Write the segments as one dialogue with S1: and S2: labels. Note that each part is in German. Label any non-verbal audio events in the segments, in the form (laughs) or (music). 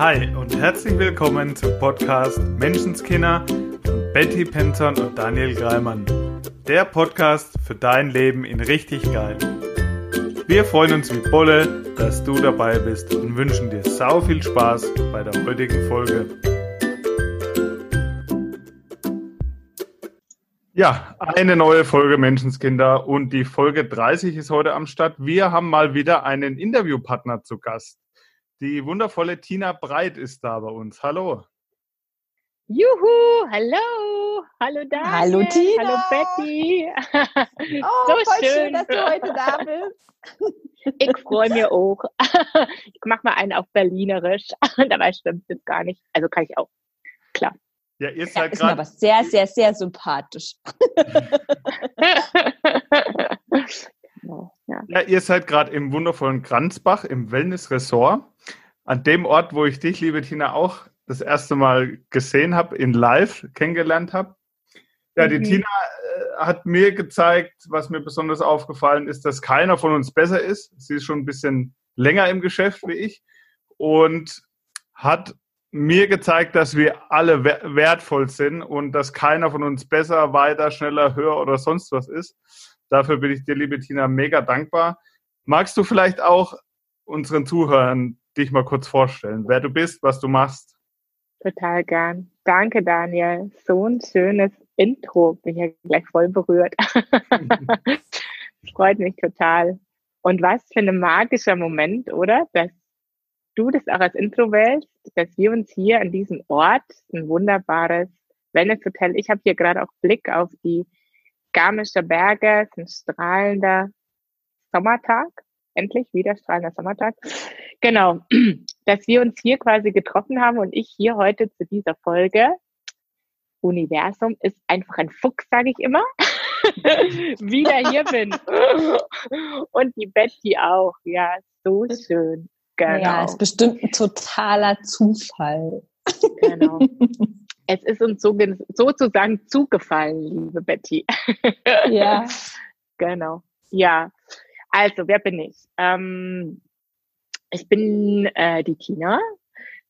S1: Hi und herzlich willkommen zum Podcast Menschenskinder von Betty Penton und Daniel Greimann. Der Podcast für dein Leben in richtig geil. Wir freuen uns wie Bolle, dass du dabei bist und wünschen dir sau viel Spaß bei der heutigen Folge. Ja, eine neue Folge Menschenskinder und die Folge 30 ist heute am Start. Wir haben mal wieder einen Interviewpartner zu Gast. Die wundervolle Tina Breit ist da bei uns. Hallo.
S2: Juhu, hallo. Hallo Daniel.
S3: Hallo Tina.
S2: Hallo Betty. (laughs)
S3: Oh, so voll schön. schön, dass du heute da (laughs) bist.
S2: Ich freue mich auch. (laughs) Ich mache mal einen auf Berlinerisch. Dabei stimmt es gar nicht. Also kann ich auch. Klar.
S1: Ja, ihr seid ja,
S3: ist mir aber sehr, sehr, sehr sympathisch.
S1: ja. ja, ihr seid gerade im wundervollen Kranzbach im Wellness Resort. An dem Ort, wo ich dich, liebe Tina, auch das erste Mal gesehen habe, in live kennengelernt habe. Ja, die mhm. Tina äh, hat mir gezeigt, was mir besonders aufgefallen ist, dass keiner von uns besser ist. Sie ist schon ein bisschen länger im Geschäft wie ich und hat mir gezeigt, dass wir alle wertvoll sind und dass keiner von uns besser, weiter, schneller, höher oder sonst was ist. Dafür bin ich dir, liebe Tina, mega dankbar. Magst du vielleicht auch unseren Zuhörern dich mal kurz vorstellen, wer du bist, was du machst?
S2: Total gern. Danke, Daniel. So ein schönes Intro. Bin ja gleich voll berührt. (laughs) Freut mich total. Und was für ein magischer Moment, oder? Dass du das auch als Intro wählst, dass wir uns hier an diesem Ort, ein wunderbares Wellness-Hotel, ich habe hier gerade auch Blick auf die Garmischer Berge, es ist ein strahlender Sommertag, endlich wieder strahlender Sommertag. Genau, (clears throat) dass wir uns hier quasi getroffen haben und ich hier heute zu dieser Folge. Universum ist einfach ein Fuchs, sage ich immer. (laughs) wieder hier bin. und die Betty auch. Ja, so schön.
S3: Genau. Ja, ist bestimmt ein totaler Zufall.
S2: Genau. (laughs) Es ist uns so, sozusagen zugefallen, liebe Betty.
S3: Ja. (laughs)
S2: Genau. Ja. Also, wer bin ich? Ähm, ich bin äh, die Tina.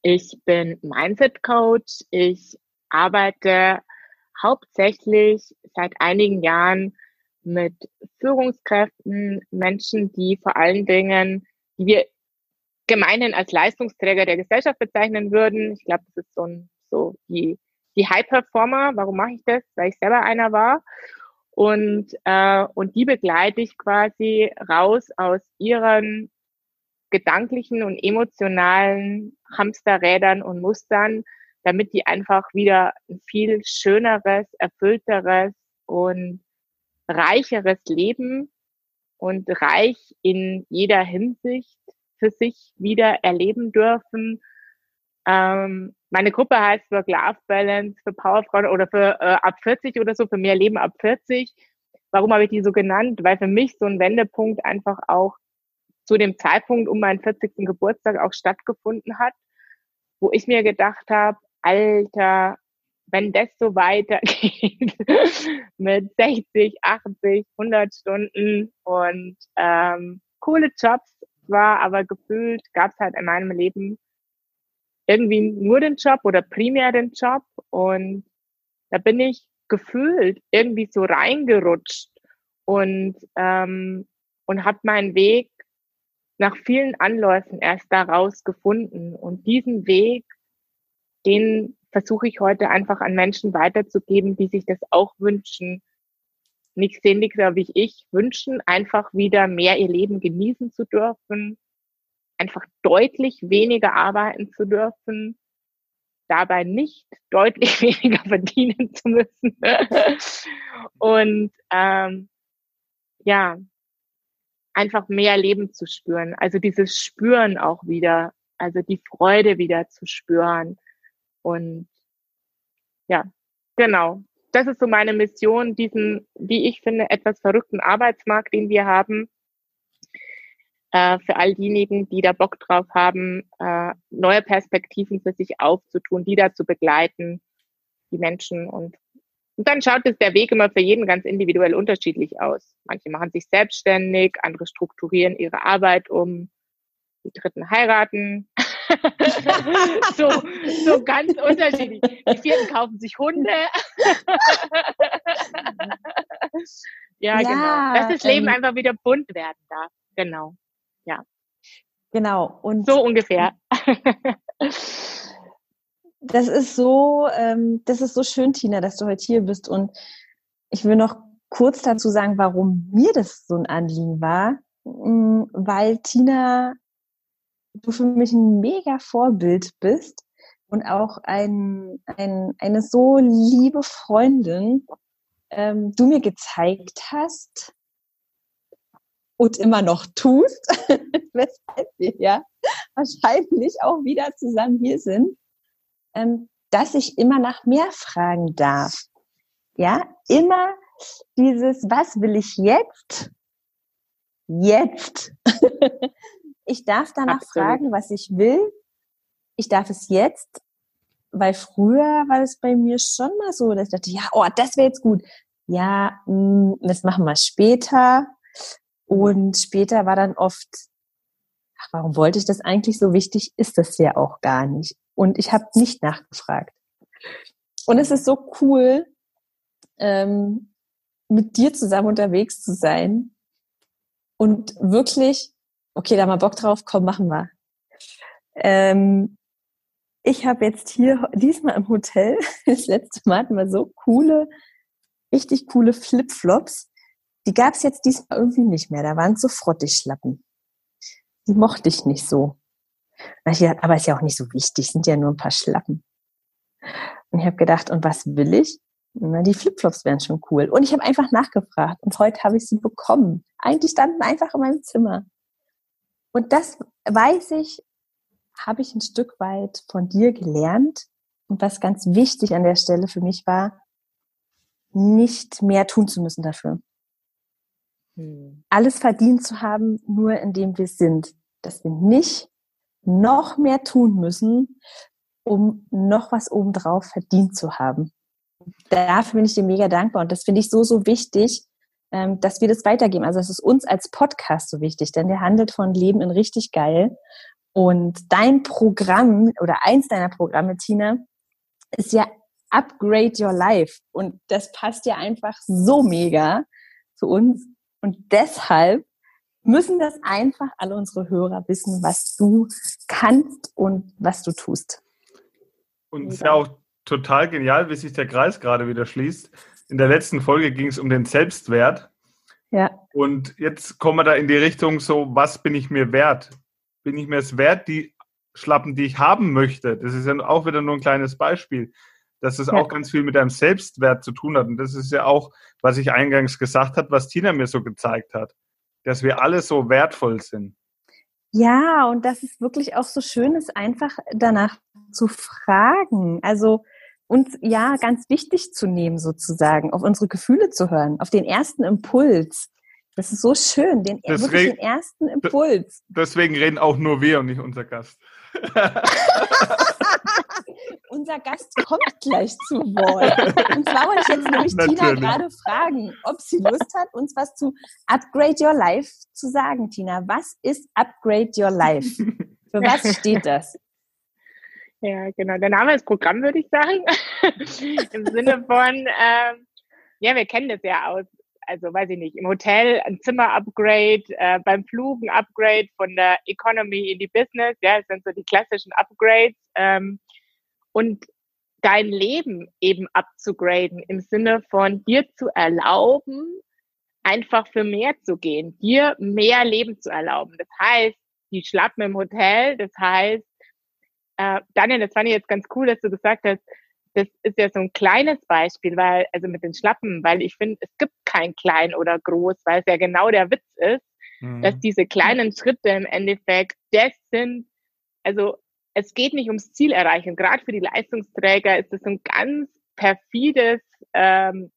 S2: Ich bin Mindset Coach. Ich arbeite hauptsächlich seit einigen Jahren mit Führungskräften, Menschen, die vor allen Dingen, die wir gemeinhin als Leistungsträger der Gesellschaft bezeichnen würden. Ich glaube, das ist so, ein, so die, die High Performer. Warum mache ich das? Weil ich selber einer war. Und, äh, und die begleite ich quasi raus aus ihren gedanklichen und emotionalen Hamsterrädern und Mustern, damit die einfach wieder ein viel schöneres, erfüllteres und reicheres Leben und reich in jeder Hinsicht für sich wieder erleben dürfen. Ähm, meine Gruppe heißt Work-Life-Balance für Powerfrauen oder für äh, ab 40 oder so, für mehr Leben ab 40. Warum habe ich die so genannt? Weil für mich so ein Wendepunkt einfach auch zu dem Zeitpunkt um meinen 40. Geburtstag auch stattgefunden hat, wo ich mir gedacht habe, Alter, wenn das so weitergeht (laughs) mit 60, 80, 100 Stunden und ähm, coole Jobs war, aber gefühlt gab es halt in meinem Leben irgendwie nur den Job oder primär den Job und da bin ich gefühlt irgendwie so reingerutscht und ähm, und habe meinen Weg nach vielen Anläufen erst daraus gefunden und diesen Weg, den versuche ich heute einfach an Menschen weiterzugeben, die sich das auch wünschen, nicht sehnlicher wie ich wünschen, einfach wieder mehr ihr Leben genießen zu dürfen, einfach deutlich weniger arbeiten zu dürfen, dabei nicht deutlich (laughs) weniger verdienen zu müssen. und ähm, ja, einfach mehr Leben zu spüren. Also dieses Spüren auch wieder, also die Freude wieder zu spüren. Und ja, genau das ist so meine Mission, diesen, wie ich finde, etwas verrückten Arbeitsmarkt, den wir haben, äh, für all diejenigen, die da Bock drauf haben, äh, neue Perspektiven für sich aufzutun, die da zu begleiten, die Menschen und und dann schaut es der Weg immer für jeden ganz individuell unterschiedlich aus. Manche machen sich selbstständig, andere strukturieren ihre Arbeit um, die Dritten heiraten. (laughs) so, so ganz unterschiedlich. Die vierten kaufen sich Hunde. (laughs) ja, ja, genau. Dass das Leben ähm, einfach wieder bunt werden darf. Genau. Ja.
S3: Genau.
S2: Und so ungefähr. (laughs)
S3: das ist so, ähm, das ist so schön, Tina, dass du heute hier bist. Und ich will noch kurz dazu sagen, warum mir das so ein Anliegen war. Mm, weil Tina, du für mich ein mega Vorbild bist und auch ein, ein, eine so liebe Freundin ähm, du mir gezeigt hast und immer noch tust, (laughs) weshalb wir ja wahrscheinlich auch wieder zusammen hier sind, ähm, dass ich immer nach mehr fragen darf. Ja, immer dieses, was will ich jetzt? Jetzt. (laughs) ich darf danach Absolut. fragen, was ich will. Ich darf es jetzt, weil früher war es bei mir schon mal so, dass ich dachte, ja, oh, das wäre jetzt gut. Ja, mh, hm, das machen wir später. Und später war dann oft, ach, warum wollte ich das eigentlich so wichtig? Ist das ja auch gar nicht. Und ich habe nicht nachgefragt. Und es ist so cool, ähm, mit dir zusammen unterwegs zu sein und wirklich, okay, da mal Bock drauf, komm, machen wir. Ähm, ich habe jetzt hier diesmal im Hotel, (laughs) das letzte Mal hatten wir so coole, richtig coole Flipflops. Die gab es jetzt diesmal irgendwie nicht mehr. Da waren so Frottigschlappen. Die mochte ich nicht so. Aber ist ja auch nicht so wichtig, sind ja nur ein paar Schlappen. Und ich habe gedacht, und was will ich? Na, die Flipflops wären schon cool. Und ich habe einfach nachgefragt und heute habe ich sie bekommen. Eigentlich standen einfach in meinem Zimmer. Und das weiß ich, habe ich ein Stück weit von dir gelernt. Und was ganz wichtig an der Stelle für mich war, nicht mehr tun zu müssen dafür. Hm. Alles verdient zu haben, nur indem wir sind. Dass wir nicht noch mehr tun müssen, um noch was obendrauf verdient zu haben. Dafür bin ich dir mega dankbar und das finde ich so, so wichtig, ähm, dass wir das weitergeben. Also es ist uns als Podcast so wichtig, denn der handelt von Leben in richtig geil. Und dein Programm oder eins deiner Programme, Tina, ist ja Upgrade Your Life. Und das passt ja einfach so mega zu uns. Und deshalb müssen das einfach alle unsere Hörer wissen, was du kannst und was du tust.
S1: Und es ist ja auch total genial, wie sich der Kreis gerade wieder schließt. In der letzten Folge ging es um den Selbstwert.
S3: Ja.
S1: Und jetzt kommen wir da in die Richtung so, was bin ich mir wert? Bin ich mir es wert, die Schlappen, die ich haben möchte? Das ist ja auch wieder nur ein kleines Beispiel, dass es ja. auch ganz viel mit deinem Selbstwert zu tun hat. Und das ist ja auch, was ich eingangs gesagt habe, was Tina mir so gezeigt hat, dass wir alle so wertvoll sind.
S3: Ja, und dass es wirklich auch so schön ist, einfach danach zu fragen. Also uns ja ganz wichtig zu nehmen, sozusagen, auf unsere Gefühle zu hören, auf den ersten Impuls. Das ist so schön, den, wirklich den ersten Impuls.
S1: Deswegen reden auch nur wir und nicht unser Gast. (laughs)
S3: unser Gast kommt gleich zu Wort. Und zwar wollte ich jetzt nämlich Natürlich. Tina gerade fragen, ob sie Lust hat, uns was zu Upgrade Your Life zu sagen. Tina, was ist Upgrade Your Life? Für was steht das?
S2: Ja, genau. Der Name ist Programm, würde ich sagen. (laughs) Im Sinne von, ähm, ja, wir kennen das ja aus also weiß ich nicht, im Hotel ein Zimmer-Upgrade, äh, beim Flug ein Upgrade von der Economy in die Business, ja, das sind so die klassischen Upgrades. Ähm, und dein Leben eben abzugraden im Sinne von dir zu erlauben, einfach für mehr zu gehen, dir mehr Leben zu erlauben. Das heißt, die Schlappen im Hotel, das heißt, äh, Daniel, das fand ich jetzt ganz cool, dass du gesagt hast, das ist ja so ein kleines Beispiel, weil, also mit den Schlappen, weil ich finde, es gibt kein klein oder groß, weil es ja genau der Witz ist, mhm. dass diese kleinen Schritte im Endeffekt das sind, also es geht nicht ums Ziel erreichen. Gerade für die Leistungsträger ist es ein ganz perfides, ähm,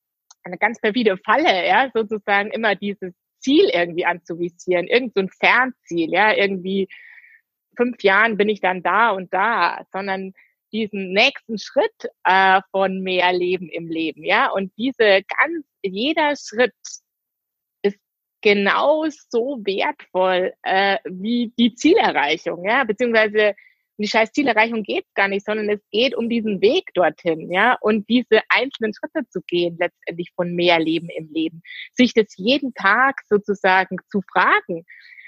S2: eine ganz perfide Falle, ja, sozusagen immer dieses Ziel irgendwie anzuvisieren, irgend so ein Fernziel, ja, irgendwie fünf Jahren bin ich dann da und da, sondern diesen nächsten Schritt äh, von mehr Leben im Leben, ja. Und diese ganz, jeder Schritt ist genauso wertvoll äh, wie die Zielerreichung, ja, beziehungsweise die scheiß Zielerreichung geht es gar nicht, sondern es geht um diesen Weg dorthin, ja, und diese einzelnen Schritte zu gehen, letztendlich von mehr Leben im Leben. Sich das jeden Tag sozusagen zu fragen,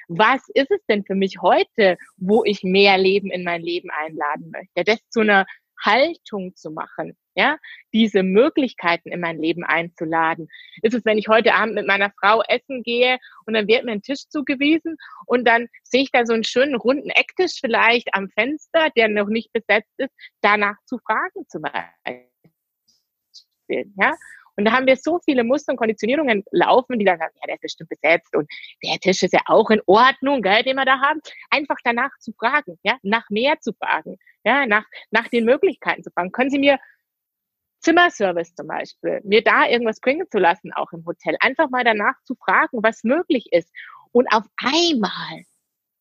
S2: was ist es denn für mich heute, wo ich mehr Leben in mein Leben einladen möchte? Das zu einer Haltung zu machen, ja, diese Möglichkeiten in mein Leben einzuladen. Ist es, wenn ich heute Abend mit meiner Frau essen gehe und dann wird mir ein Tisch zugewiesen und dann sehe ich da so einen schönen runden Ecktisch vielleicht am Fenster, der noch nicht besetzt ist, danach zu fragen zum Beispiel, ja. Und da haben wir so viele Muster und Konditionierungen laufen, die dann sagen, ja, der ist bestimmt besetzt und der Tisch ist ja auch in Ordnung, gell, den wir da haben. Einfach danach zu fragen, ja, nach mehr zu fragen, ja, nach, nach den Möglichkeiten zu fragen. Können Sie mir Zimmerservice zum Beispiel, mir da irgendwas bringen zu lassen, auch im Hotel. Einfach mal danach zu fragen, was möglich ist. Und auf einmal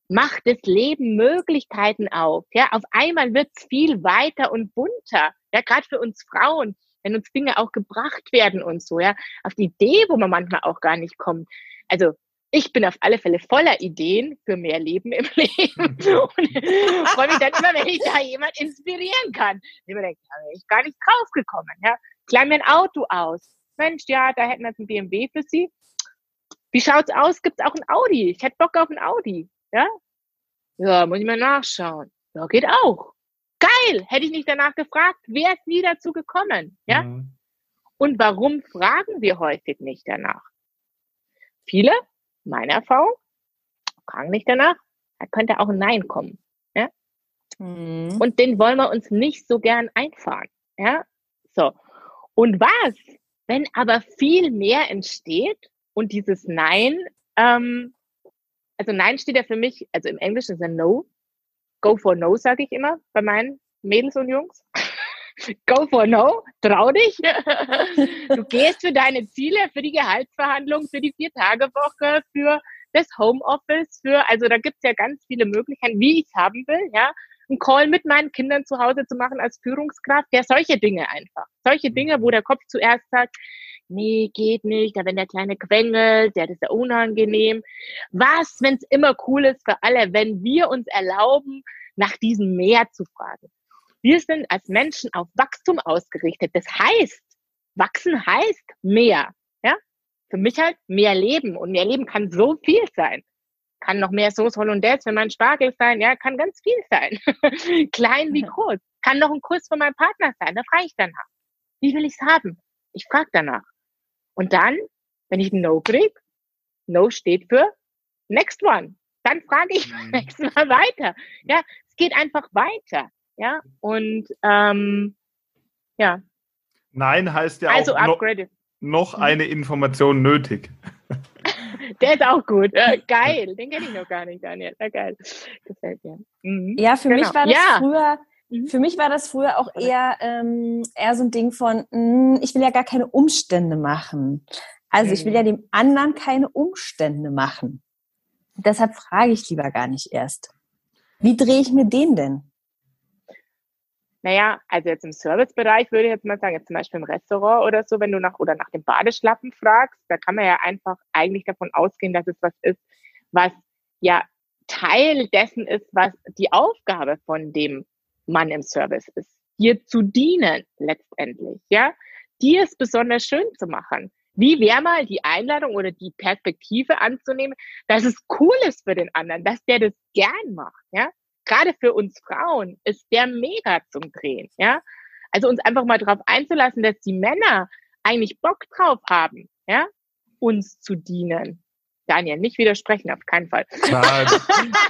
S2: macht das Leben Möglichkeiten auf. Ja, auf einmal wird's viel weiter und bunter. Ja, gerade für uns Frauen, wenn uns Dinge auch gebracht werden und so, ja, auf die Idee, wo man manchmal auch gar nicht kommt. Also ich bin auf alle Fälle voller Ideen für mehr Leben im (laughs) Leben (laughs) und freue mich dann immer, wenn ich da jemand inspirieren kann. Ich mir denke, da ich gar nicht drauf gekommen. Ja. Klein mir ein Auto aus. Mensch, ja, da hätten wir jetzt ein BMW für Sie. Wie schaut's aus? Gibt's auch ein Audi? Ich hätte Bock auf ein Audi. Ja? Ja, muss ich mal nachschauen. Ja, geht auch. Geil! Hätte ich nicht danach gefragt, wäre es nie dazu gekommen. Ja? Mhm. Und warum fragen wir häufig nicht danach? Viele meine Erfahrung, fragen nicht danach, da könnte auch ein Nein kommen. Ja? Mhm. Und den wollen wir uns nicht so gern einfahren. Ja? So. Und was, wenn aber viel mehr entsteht und dieses Nein, ähm, also Nein steht ja für mich, also im Englischen ist ein No. Go for No, sage ich immer bei meinen Mädels und Jungs. (laughs) Go for no, trau dich. Du gehst für deine Ziele, für die Gehaltsverhandlung, für die Vier-Tage-Woche, für das Homeoffice, für, also da gibt's ja ganz viele Möglichkeiten, wie ich es haben will, ja. Einen Call mit meinen Kindern zu Hause zu machen als Führungskraft, ja, solche Dinge einfach. Solche Dinge, wo der Kopf zuerst sagt, nee, geht nicht, da wenn der Kleine quengelt, der ist ja unangenehm. Was, wenn es immer cool ist für alle, wenn wir uns erlauben, nach diesem Mehr zu fragen. Wir sind als Menschen auf Wachstum ausgerichtet. Das heißt, wachsen heißt mehr. Ja? Für mich halt mehr Leben. Und mehr Leben kann so viel sein. Kann noch mehr Sauce Hollandaise für meinen Spargel sein. Ja, kann ganz viel sein. (laughs) Klein wie groß. Kann noch ein Kuss von meinem Partner sein. Da frage ich danach. Wie will ich's haben? Ich frage danach. Und dann, wenn ich ein No krieg, No steht für Next One. Dann frage ich mhm. (laughs) nächstes Mal weiter. Ja, es geht einfach weiter. Ja, und ähm, ja.
S1: Nein heißt ja also auch no, noch mhm. eine Information nötig. (laughs)
S2: Der ist auch gut. (laughs) Äh, geil. Den kenne ich noch gar nicht, Daniel. Ja, geil.
S3: Gefällt mir. Mhm. Ja, für genau. mich war das ja. früher, mhm. für mich war das früher auch eher, ähm, eher so ein Ding von, mh, hm, ich will ja gar keine Umstände machen. Also ich will mhm. ja dem anderen keine Umstände machen. Deshalb frage ich lieber gar nicht erst. Wie drehe ich mir den denn?
S2: Naja, also jetzt im Servicebereich würde ich jetzt mal sagen, jetzt zum Beispiel im Restaurant oder so, wenn du nach oder nach dem Badeschlappen fragst, da kann man ja einfach eigentlich davon ausgehen, dass es was ist, was ja Teil dessen ist, was die Aufgabe von dem Mann im Service ist. Dir zu dienen letztendlich, ja, dir es besonders schön zu machen. Wie wäre mal die Einladung oder die Perspektive anzunehmen, dass es cool ist für den anderen, dass der das gern macht, ja? gerade für uns Frauen ist der mega zum Drehen, ja. Also uns einfach mal darauf einzulassen, dass die Männer eigentlich Bock drauf haben, ja, uns zu dienen. Daniel, nicht widersprechen, auf keinen Fall.
S1: Nein,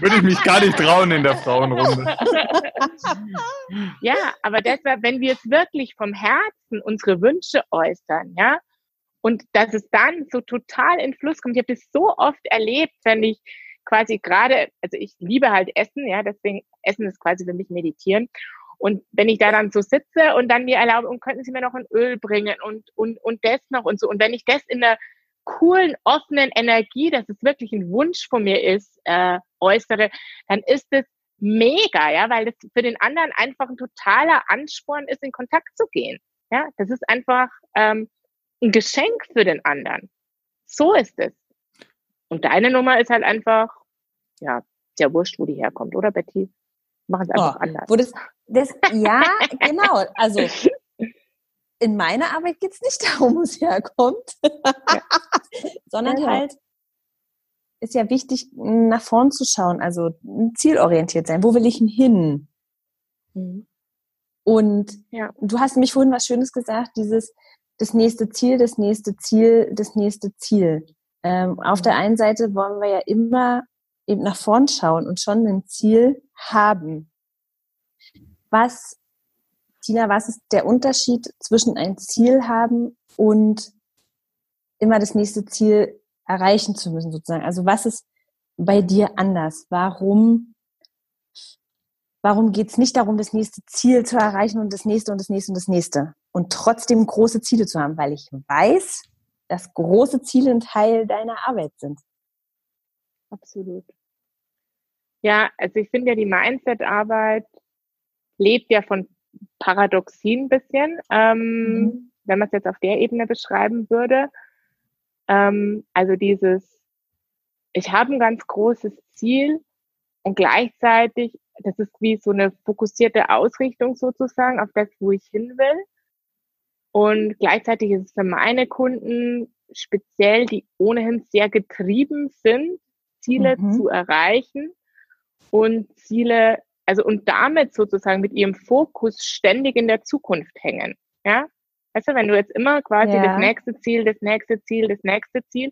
S1: würde ich mich gar nicht trauen in der Frauenrunde.
S2: ja, aber deshalb, wenn wir es wirklich vom Herzen unsere Wünsche äußern, ja, und dass es dann so total in Fluss kommt. Ich habe das so oft erlebt, wenn ich quasi gerade, also ich liebe halt Essen, ja, deswegen Essen ist quasi für mich Meditieren. Und wenn ich da dann so sitze und dann mir erlaube, und könnten Sie mir noch ein Öl bringen und, und, und das noch und so. Und wenn ich das in der coolen, offenen Energie, dass es wirklich ein Wunsch von mir ist, äh, äußere, dann ist es mega, ja, weil das für den anderen einfach ein totaler Ansporn ist, in Kontakt zu gehen. Ja, das ist einfach ähm, ein Geschenk für den anderen. So ist es. Und deine Nummer ist halt einfach, ja, sehr wurscht, wo die herkommt, oder Betty? Machen es einfach oh, anders.
S3: Wo das, das, ja, genau. Also (laughs) in meiner Arbeit geht es nicht (laughs) darum, wo es herkommt, ja. (laughs) sondern ja, halt ist ja wichtig, nach vorn zu schauen, also zielorientiert sein. Wo will ich hin? Mhm. Und ja. du hast mich vorhin was Schönes gesagt, dieses das nächste Ziel, das nächste Ziel, das nächste Ziel. Ähm, auf der einen Seite wollen wir ja immer eben nach vorn schauen und schon ein Ziel haben. Was, Tina, was ist der Unterschied zwischen ein Ziel haben und immer das nächste Ziel erreichen zu müssen, sozusagen? Also was ist bei dir anders? Warum, warum geht es nicht darum, das nächste Ziel zu erreichen und das nächste und das nächste und das nächste? Und trotzdem große Ziele zu haben, weil ich weiß, dass große Ziele ein Teil deiner Arbeit sind.
S2: Absolut. Ja, also ich finde ja, die Mindset-Arbeit lebt ja von Paradoxien ein bisschen, ähm, mhm. wenn man es jetzt auf der Ebene beschreiben würde. Ähm, also dieses, ich habe ein ganz großes Ziel und gleichzeitig, das ist wie so eine fokussierte Ausrichtung sozusagen auf das, wo ich hin will. Und gleichzeitig ist es für meine Kunden speziell, die ohnehin sehr getrieben sind, Ziele mhm. zu erreichen und Ziele, also und damit sozusagen mit ihrem Fokus ständig in der Zukunft hängen. Ja, weißt du, wenn du jetzt immer quasi ja. das nächste Ziel, das nächste Ziel, das nächste Ziel.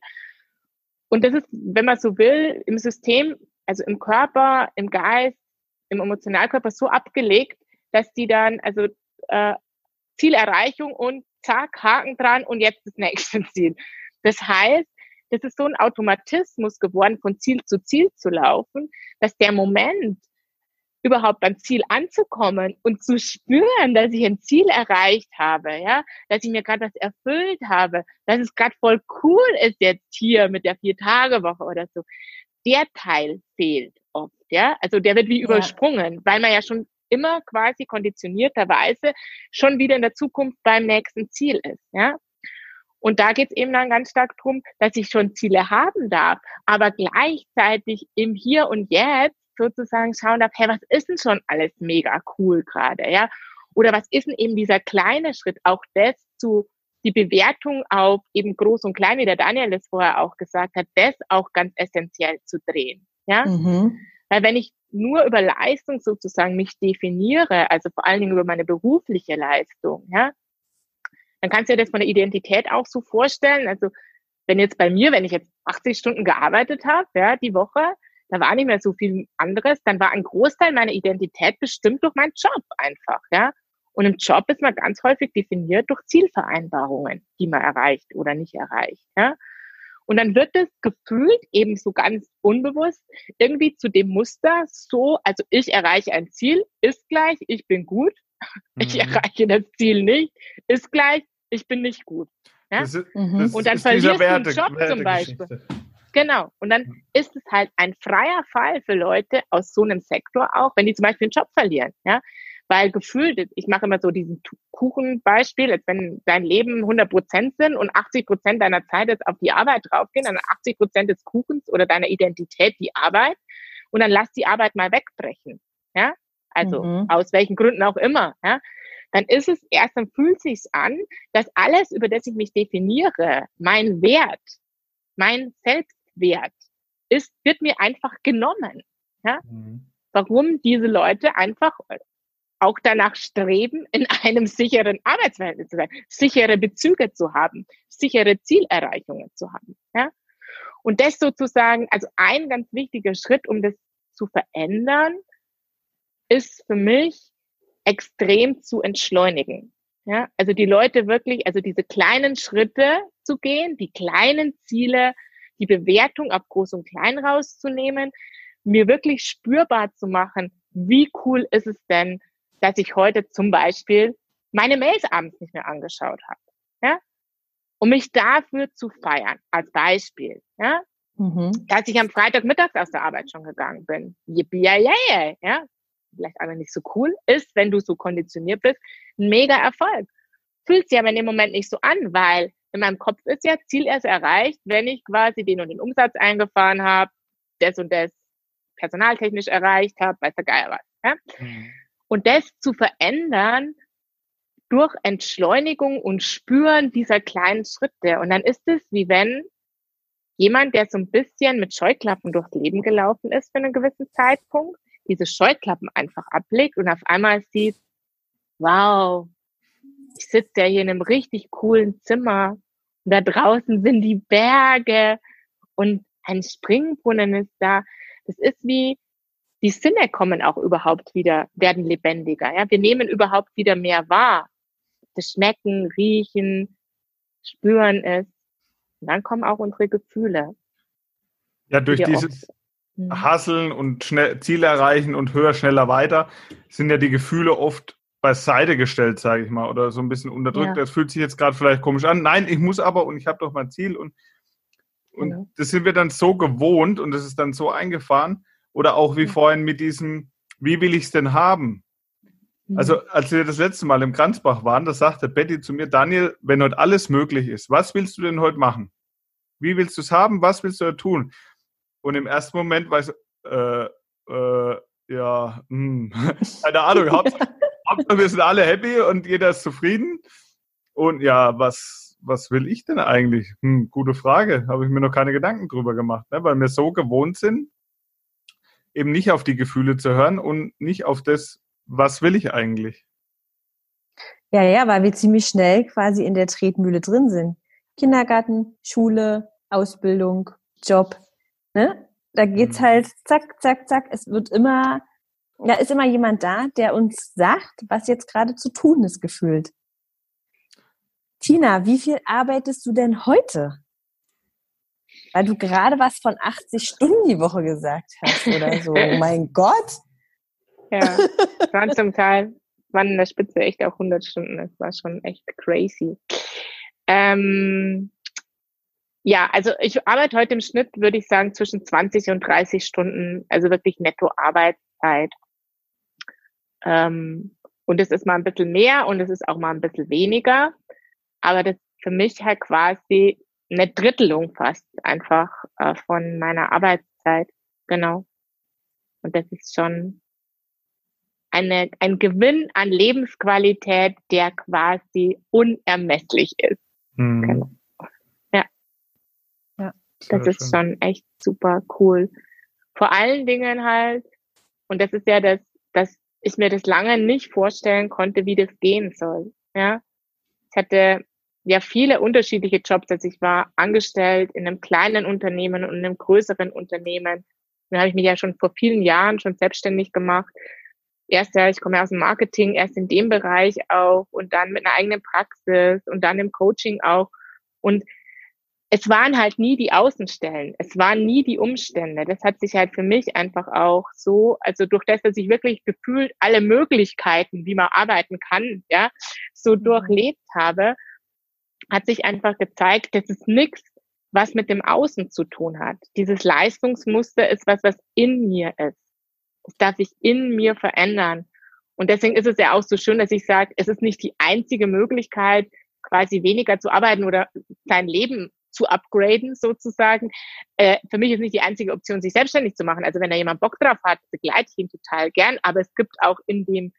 S2: Und das ist, wenn man so will, im System, also im Körper, im Geist, im Emotionalkörper so abgelegt, dass die dann, also äh, Zielerreichung und zack, Haken dran und jetzt das nächste (laughs) Ziel. Das heißt, das ist so ein Automatismus geworden, von Ziel zu Ziel zu laufen, dass der Moment, überhaupt beim Ziel anzukommen und zu spüren, dass ich ein Ziel erreicht habe, ja, dass ich mir gerade was erfüllt habe, dass es gerade voll cool ist jetzt hier mit der Vier-Tage-Woche oder so. Der Teil fehlt oft, ja. Also der wird wie ja. übersprungen, weil man ja schon immer quasi konditionierterweise schon wieder in der Zukunft beim nächsten Ziel ist, ja. Und da geht es eben dann ganz stark drum, dass ich schon Ziele haben darf, aber gleichzeitig im Hier und Jetzt sozusagen schauen darf, hey, was ist denn schon alles mega cool gerade, ja? Oder was ist denn eben dieser kleine Schritt, auch das zu, die Bewertung auf eben groß und klein, wie der Daniel das vorher auch gesagt hat, das auch ganz essentiell zu drehen, ja? Mhm. Weil wenn ich nur über Leistung sozusagen mich definiere, also vor allen Dingen über meine berufliche Leistung, ja, dann kannst du dir das von der Identität auch so vorstellen. Also wenn jetzt bei mir, wenn ich jetzt 80 Stunden gearbeitet habe, ja, die Woche, da war nicht mehr so viel anderes, dann war ein Großteil meiner Identität bestimmt durch meinen Job einfach, ja. Und im Job ist man ganz häufig definiert durch Zielvereinbarungen, die man erreicht oder nicht erreicht, ja. Und dann wird es gefühlt eben so ganz unbewusst irgendwie zu dem Muster so, also ich erreiche ein Ziel, ist gleich, ich bin gut. (laughs) Mhm. Ich erreiche das Ziel nicht, ist gleich, ich bin nicht gut. Ja? Das ist, mhm. das und dann verlierst du einen Job Werte zum Beispiel. Genau. Und dann mhm. ist es halt ein freier Fall für Leute aus so einem Sektor auch, wenn die zum Beispiel einen Job verlieren. Ja? Weil gefühlt, ich mache immer so diesen Kuchenbeispiel, als wenn dein Leben 100 Prozent sind und 80 Prozent deiner Zeit jetzt auf die Arbeit draufgehen, dann 80 Prozent des Kuchens oder deiner Identität die Arbeit und dann lass die Arbeit mal wegbrechen. Ja? Also mhm. aus welchen Gründen auch immer. Ja? dann ist es erst, dann fühlt sich's an, dass alles, über das ich mich definiere, mein Wert, mein Selbstwert, ist, wird mir einfach genommen. Ja? Mhm. Warum diese Leute einfach auch danach streben, in einem sicheren Arbeitsverhältnis zu sein, sichere Bezüge zu haben, sichere Zielerreichungen zu haben. Ja? Und das sozusagen, also ein ganz wichtiger Schritt, um das zu verändern, ist für mich extrem zu entschleunigen. Ja, also die Leute wirklich, also diese kleinen Schritte zu gehen, die kleinen Ziele, die Bewertung ab groß und klein rauszunehmen, mir wirklich spürbar zu machen, wie cool ist es denn, dass ich heute zum Beispiel meine Mails abends nicht mehr angeschaut habe. Ja? Um mich dafür zu feiern, als Beispiel. Ja? Mhm. Dass ich am Freitagmittag aus der Arbeit schon gegangen bin. Yippie, ja? vielleicht einfach nicht so cool ist, wenn du so konditioniert bist, ein mega Erfolg. Fühlt sich aber in dem Moment nicht so an, weil in meinem Kopf ist ja Ziel erst erreicht, wenn ich quasi den und den Umsatz eingefahren habe, das und das personaltechnisch erreicht habe, weiß der Geier was. Ja? Mhm. Und das zu verändern durch Entschleunigung und Spüren dieser kleinen Schritte. Und dann ist es wie wenn jemand, der so ein bisschen mit Scheuklappen durchs Leben gelaufen ist für einen gewissen Zeitpunkt, diese Scheuklappen einfach ablegt und auf einmal sieht, wow, ich sitze ja hier in einem richtig coolen Zimmer und da draußen sind die Berge und ein Springbrunnen ist da. Das ist wie, die Sinne kommen auch überhaupt wieder, werden lebendiger. Ja? Wir nehmen überhaupt wieder mehr wahr. Das Schmecken, Riechen, Spüren es. Und dann kommen auch unsere Gefühle.
S1: Ja, durch dieses mhm. Hasseln und schnell, Ziele erreichen und höher, schneller, weiter sind ja die Gefühle oft beiseite gestellt, sage ich mal, oder so ein bisschen unterdrückt. Ja. Das fühlt sich jetzt gerade vielleicht komisch an. Nein, ich muss aber und ich habe doch mein Ziel und und ja. das sind wir dann so gewohnt und das ist dann so eingefahren. Oder auch wie ja. vorhin mit diesem, wie will ich es denn haben? Mhm. Also, als wir das letzte Mal im Kranzbach waren, da sagte Betty zu mir, Daniel, wenn heute alles möglich ist, was willst du denn heute machen? Wie willst du es haben? Was willst du tun? Und im ersten Moment war ich so, äh, äh, ja, hm, (laughs) keine Ahnung, (laughs) Hauptsache wir sind alle happy und jeder ist zufrieden. Und ja, was, was will ich denn eigentlich? Hm, gute Frage. Habe ich mir noch keine Gedanken drüber gemacht, ne? weil wir so gewohnt sind, eben nicht auf die Gefühle zu hören und nicht auf das, was will ich eigentlich.
S3: Ja, ja, weil wir ziemlich schnell quasi in der Tretmühle drin sind. Kindergarten, Schule, Ausbildung, Job. Ne? Da geht's mhm. halt zack, zack, zack. Es wird immer, da ist immer jemand da, der uns sagt, was jetzt gerade zu tun ist, gefühlt. Tina, wie viel arbeitest du denn heute? Weil du gerade was von 80 Stunden die Woche gesagt hast oder so. (laughs) Oh mein Gott.
S2: Ja, waren zum Teil, waren in der Spitze echt auch 100 Stunden. Das war schon echt crazy. Ähm, ja, also ich arbeite heute im Schnitt, würde ich sagen, zwischen 20 und 30 Stunden, also wirklich netto Arbeitszeit. Ähm, und es ist mal ein bisschen mehr und es ist auch mal ein bisschen weniger aber das für mich halt quasi eine Drittelung fast einfach äh, von meiner Arbeitszeit. Genau. Und das ist schon eine, ein Gewinn an Lebensqualität, der quasi unermesslich ist. Mhm. Genau. Ja. Ja. Das ist schon echt super cool. Vor allen Dingen halt, und das ist ja das, dass ich mir das lange nicht vorstellen konnte, wie das gehen soll. Ja. Ich hatte ja viele unterschiedliche Jobs. Also ich war angestellt in einem kleinen Unternehmen und in einem größeren Unternehmen. Dann habe ich mich ja schon vor vielen Jahren schon selbstständig gemacht. Erst ja, ich komme aus dem Marketing, erst in dem Bereich auch und dann mit einer eigenen Praxis und dann im Coaching auch. Und es waren halt nie die Außenstellen, es waren nie die Umstände. Das hat sich halt für mich einfach auch so, also durch das, dass ich wirklich gefühlt alle Möglichkeiten, wie man arbeiten kann, ja, so mhm. durchlebt habe, hat sich einfach gezeigt, das ist nichts, was mit dem Außen zu tun hat. Dieses Leistungsmuster ist was, was in mir ist. Das darf sich in mir verändern. Und deswegen ist es ja auch so schön, dass ich sage, es ist nicht die einzige Möglichkeit, quasi weniger zu arbeiten oder sein Leben zu upgraden sozusagen. Äh, für mich ist nicht die einzige Option, sich selbstständig zu machen. Also wenn da jemand Bock drauf hat, begleite ich ihn total gern. Aber es gibt auch in den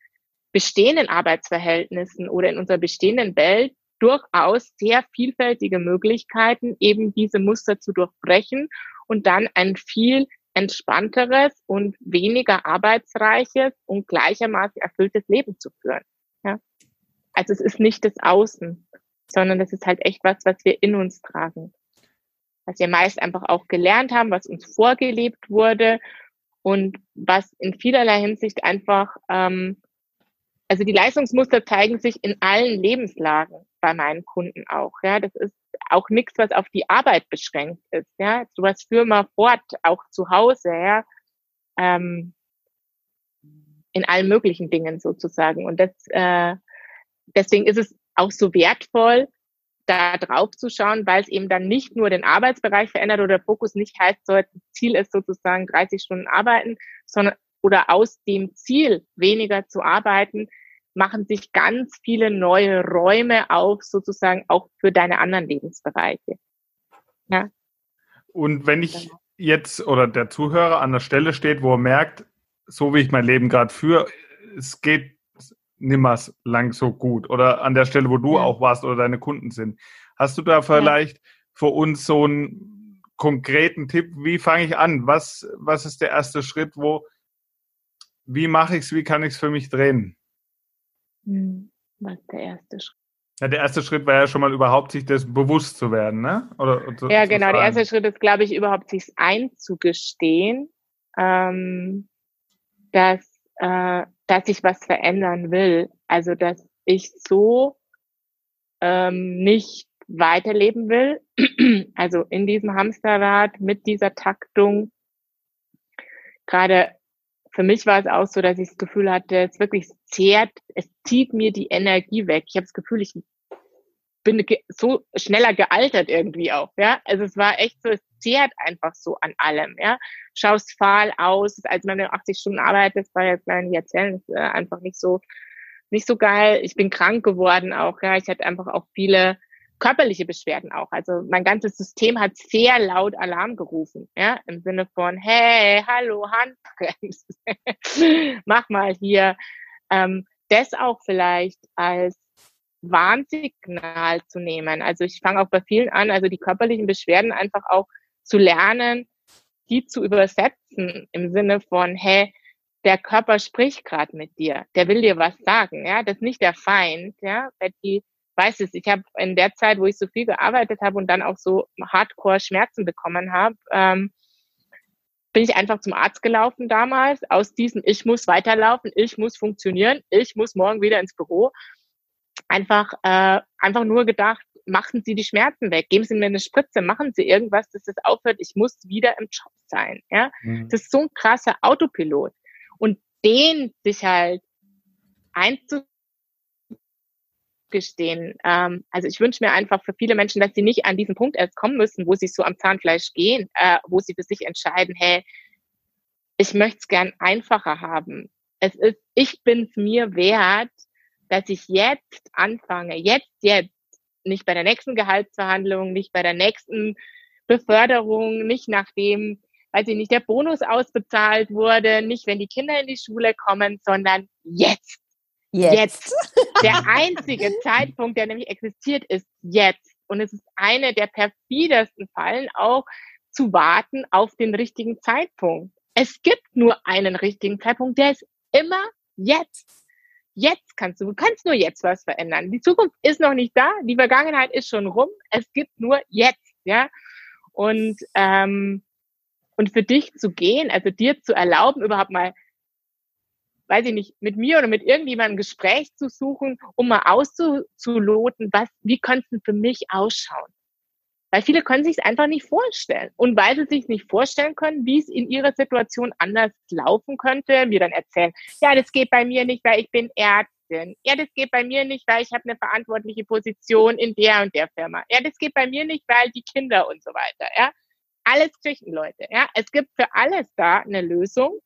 S2: bestehenden Arbeitsverhältnissen oder in unserer bestehenden Welt durchaus sehr vielfältige Möglichkeiten, eben diese Muster zu durchbrechen und dann ein viel entspannteres und weniger arbeitsreiches und gleichermaßen erfülltes Leben zu führen. Ja? Also es ist nicht das Außen, sondern es ist halt echt was, was wir in uns tragen. Was wir meist einfach auch gelernt haben, was uns vorgelebt wurde und was in vielerlei Hinsicht einfach ähm, also die Leistungsmuster zeigen sich in allen Lebenslagen bei meinen Kunden auch. Ja, das ist auch nichts, was auf die Arbeit beschränkt ist. Ja, sowas führen wir fort, auch zu Hause. Ja, ähm, in allen möglichen Dingen sozusagen. Und das, äh, deswegen ist es auch so wertvoll, da drauf zu schauen, weil es eben dann nicht nur den Arbeitsbereich verändert oder der Fokus nicht heißt, so Ziel ist sozusagen 30 Stunden arbeiten, sondern oder aus dem Ziel weniger zu arbeiten, machen sich ganz viele neue Räume auf, sozusagen auch für deine anderen Lebensbereiche.
S1: Ja. Und wenn ich jetzt oder der Zuhörer an der Stelle steht, wo er merkt, so wie ich mein Leben gerade führe, es geht nimmer lang so gut oder an der Stelle, wo du ja. auch warst oder deine Kunden sind. Hast du da vielleicht ja. für uns so einen konkreten Tipp? Wie fange ich an? Was, was ist der erste Schritt? Wo, wie mache ich es? Wie kann ich es für mich drehen?
S2: Hm, was ist der erste Schritt?
S1: Ja, der erste Schritt war ja schon mal überhaupt, sich das bewusst zu werden, ne?
S2: Oder, oder ja, genau. Der erste Schritt ist, glaube ich, überhaupt sich einzugestehen, ähm, dass, äh, dass ich was verändern will. Also, dass ich so ähm, nicht weiterleben will. (clears throat) also in diesem Hamsterrad mit dieser Taktung. Gerade für mich war es auch so, dass ich das Gefühl hatte, es wirklich zehrt, es zieht mir die Energie weg. Ich habe das Gefühl, ich bin so schneller gealtert irgendwie auch, ja. Also es war echt so, es zehrt einfach so an allem, ja. Schaust fahl aus, als man 80 Stunden arbeitet, das war jetzt gar nicht erzählen, ist einfach nicht so, nicht so geil. Ich bin krank geworden auch, ja. Ich hatte einfach auch viele körperliche Beschwerden auch. Also mein ganzes System hat sehr laut Alarm gerufen, ja, im Sinne von, hey, hallo, Handbremse, (laughs) mach mal hier. Ähm, das auch vielleicht als Warnsignal zu nehmen. Also ich fange auch bei vielen an, also die körperlichen Beschwerden einfach auch zu lernen, die zu übersetzen im Sinne von, hey, der Körper spricht gerade mit dir, der will dir was sagen, ja, das ist nicht der Feind, ja, Betty weiß es. Ich habe in der Zeit, wo ich so viel gearbeitet habe und dann auch so Hardcore Schmerzen bekommen habe, ähm, bin ich einfach zum Arzt gelaufen damals, aus diesem Ich muss weiterlaufen, ich muss funktionieren, ich muss morgen wieder ins Büro. Einfach, äh, einfach nur gedacht, machen Sie die Schmerzen weg, geben Sie mir eine Spritze, machen Sie irgendwas, dass das aufhört, ich muss wieder im Job sein. Ja? Mhm. Das ist so ein krasser Autopilot. Und den sich halt einzu gestehen. Ähm, also ich wünsche mir einfach für viele Menschen, dass sie nicht an diesen Punkt erst kommen müssen, wo sie so am Zahnfleisch gehen, äh, wo sie für sich entscheiden, hey, ich möchte es gern einfacher haben. Es ist, ich bin es mir wert, dass ich jetzt anfange, jetzt, jetzt, nicht bei der nächsten Gehaltsverhandlung, nicht bei der nächsten Beförderung, nicht nachdem, weiß ich nicht, der Bonus ausbezahlt wurde, nicht wenn die Kinder in die Schule kommen, sondern jetzt. Jetzt. jetzt. Der einzige Zeitpunkt, der nämlich existiert, ist jetzt. Und es ist eine der perfidesten Fallen auch zu warten auf den richtigen Zeitpunkt. Es gibt nur einen richtigen Zeitpunkt, der ist immer jetzt. Jetzt kannst du, du kannst nur jetzt was verändern. Die Zukunft ist noch nicht da, die Vergangenheit ist schon rum. Es gibt nur jetzt, ja. Und ähm, und für dich zu gehen, also dir zu erlauben, überhaupt mal weiß ich nicht, mit mir oder mit irgendjemandem ein Gespräch zu suchen, um mal auszuloten, was, wie könnte es für mich ausschauen? Weil viele können sich es einfach nicht vorstellen. Und weil sie sich nicht vorstellen können, wie es in ihrer Situation anders laufen könnte, mir dann erzählen, ja, das geht bei mir nicht, weil ich bin Ärztin. Ja, das geht bei mir nicht, weil ich habe eine verantwortliche Position in der und der Firma. Ja, das geht bei mir nicht, weil die Kinder und so weiter. Ja, alles Geschichten, Leute. Ja, es gibt für alles da eine Lösung.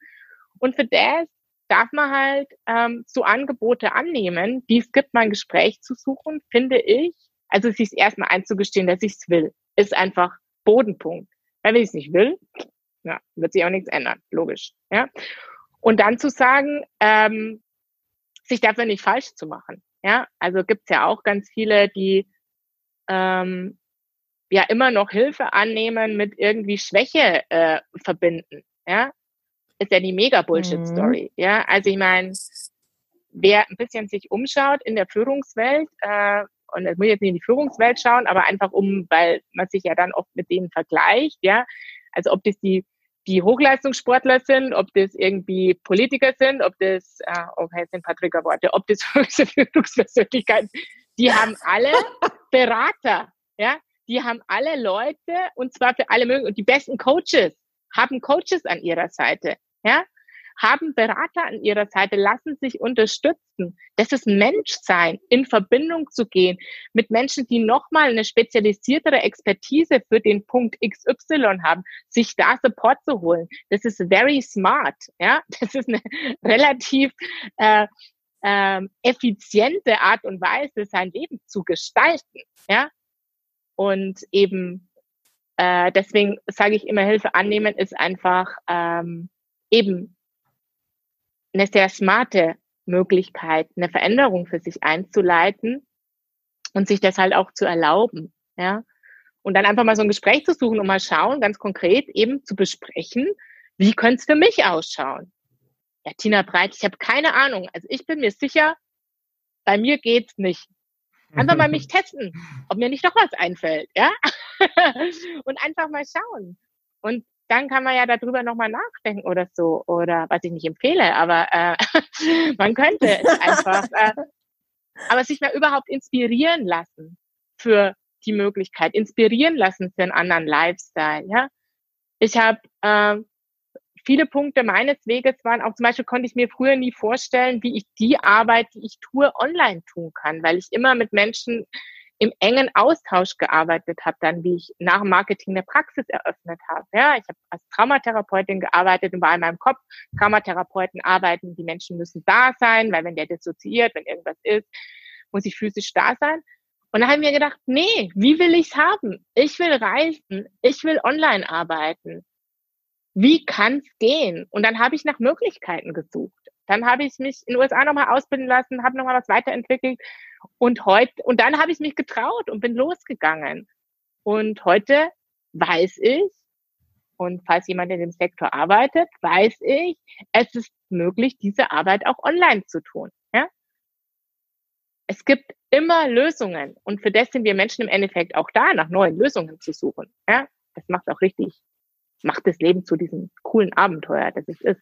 S2: Und für das darf man halt ähm, so Angebote annehmen, die es gibt, mal ein Gespräch zu suchen, finde ich. Also sich erstmal einzugestehen, dass ich es will, ist einfach Bodenpunkt. Wenn ich es nicht will, ja, wird sich auch nichts ändern, logisch. Ja? Und dann zu sagen, ähm, sich dafür nicht falsch zu machen. Ja, also gibt's ja auch ganz viele, die ähm, ja immer noch Hilfe annehmen mit irgendwie Schwäche äh, verbinden. Ja, ist ja die mega Bullshit-Story. Mhm. Ja, also ich meine, wer ein bisschen sich umschaut in der Führungswelt, äh, und das muss ich jetzt nicht in die Führungswelt schauen, aber einfach um, weil man sich ja dann oft mit denen vergleicht, ja. Also ob das die, die Hochleistungssportler sind, ob das irgendwie Politiker sind, ob das, äh, okay, das sind ein paar Triggerworte, ob das (laughs) höchste Führungspersönlichkeiten, die haben alle (laughs) Berater, ja. Die haben alle Leute, und zwar für alle möglichen, und die besten Coaches haben Coaches an ihrer Seite ja, haben Berater an ihrer Seite, lassen sich unterstützen. Das ist Menschsein, in Verbindung zu gehen mit Menschen, die nochmal eine spezialisiertere Expertise für den Punkt XY haben, sich da Support zu holen. Das ist very smart, ja. Das ist eine (laughs) relativ äh, äh, effiziente Art und Weise, sein Leben zu gestalten, ja. Und eben äh, deswegen sage ich immer, Hilfe annehmen ist einfach ähm, eben eine sehr smarte Möglichkeit, eine Veränderung für sich einzuleiten und sich das halt auch zu erlauben, ja. Und dann einfach mal so ein Gespräch zu suchen und mal schauen, ganz konkret eben zu besprechen, wie könnte es für mich ausschauen? Ja, Tina Breit, ich habe keine Ahnung. Also ich bin mir sicher, bei mir geht's nicht. Einfach mal mich (laughs) testen, ob mir nicht noch was einfällt, ja? (laughs) und einfach mal schauen. Und dann kann man ja darüber nochmal nachdenken oder so. Oder was ich nicht empfehle, aber äh, (laughs) man könnte es einfach. Äh, aber sich mal überhaupt inspirieren lassen für die Möglichkeit, inspirieren lassen für einen anderen Lifestyle. Ja, ich habe äh, viele Punkte meines Weges waren auch zum Beispiel konnte ich mir früher nie vorstellen, wie ich die Arbeit, die ich tue, online tun kann, weil ich immer mit Menschen im engen Austausch gearbeitet habe, dann wie ich nach Marketing eine Praxis eröffnet habe. Ja, ich habe als Traumatherapeutin gearbeitet und war in meinem Kopf, Traumatherapeuten arbeiten, die Menschen müssen da sein, weil wenn der dissoziiert, wenn irgendwas ist, muss ich physisch da sein. Und da haben wir gedacht, nee, wie will ich's haben? Ich will reisen, ich will online arbeiten. Wie kann's gehen? Und dann habe ich nach Möglichkeiten gesucht. Dann habe ich mich in den USA nochmal ausbilden lassen, habe nochmal was weiterentwickelt und heute, und dann habe ich mich getraut und bin losgegangen. Und heute weiß ich, und falls jemand in dem Sektor arbeitet, weiß ich, es ist möglich, diese Arbeit auch online zu tun. Ja? Es gibt immer Lösungen. Und für das sind wir Menschen im Endeffekt auch da, nach neuen Lösungen zu suchen. Ja? Das macht auch richtig, macht das Leben zu diesem coolen Abenteuer, das es ist.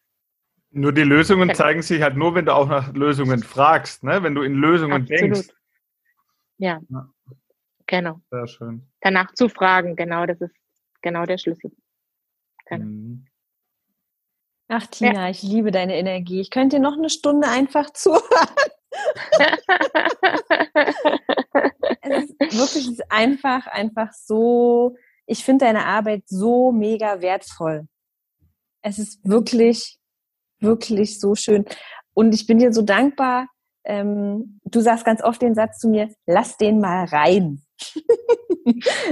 S1: Nur die Lösungen zeigen sich halt nur, wenn du auch nach Lösungen fragst, ne? wenn du in Lösungen Absolut. denkst.
S2: Ja. ja. Genau.
S1: Sehr schön.
S2: Danach zu fragen, genau, das ist genau der Schlüssel. Genau. Mhm.
S3: Ach, Tina, ja. ich liebe deine Energie. Ich könnte dir noch eine Stunde einfach (laughs) zuhören. es ist wirklich einfach, einfach so, ich finde deine Arbeit so mega wertvoll. Es ist wirklich wirklich so schön. Und ich bin dir so dankbar. Ähm, du sagst ganz oft den Satz zu mir, lass den mal rein. (laughs)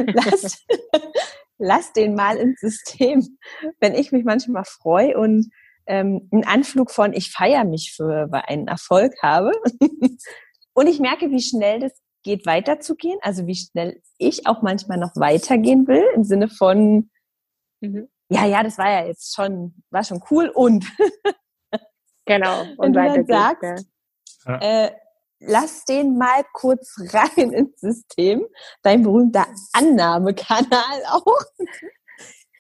S3: lass, (laughs) lass den mal ins System. Wenn ich mich manchmal freue und ähm, einen Anflug von ich feiere mich für einen Erfolg habe. (laughs) und ich merke, wie schnell das geht weiterzugehen, also wie schnell ich auch manchmal noch weitergehen will, im Sinne von, mhm. Ja, ja, das war ja jetzt schon, war schon cool und (laughs)
S2: Genau. (laughs)
S3: Und Wenn du dann sagst, ja. äh, lass den mal kurz (laughs) rein ins System, dein berühmter Annahmekanal auch.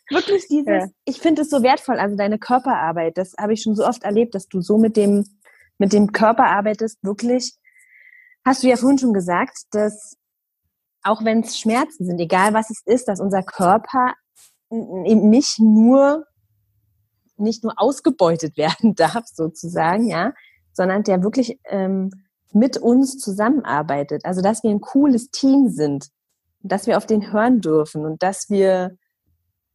S3: Wirklich dieses, ja. ich finde es so wertvoll, also deine Körperarbeit, das habe ich schon so oft erlebt, dass du so mit dem, mit dem Körper arbeitest, wirklich, hast du ja vorhin schon gesagt, dass auch wenn es Schmerzen sind, egal was es ist, dass unser Körper eben nicht nur nicht nur ausgebeutet (laughs) werden darf, sozusagen, ja, sondern der wirklich ähm, mit uns zusammenarbeitet. Also, dass wir ein cooles Team sind, dass wir auf den hören dürfen und dass wir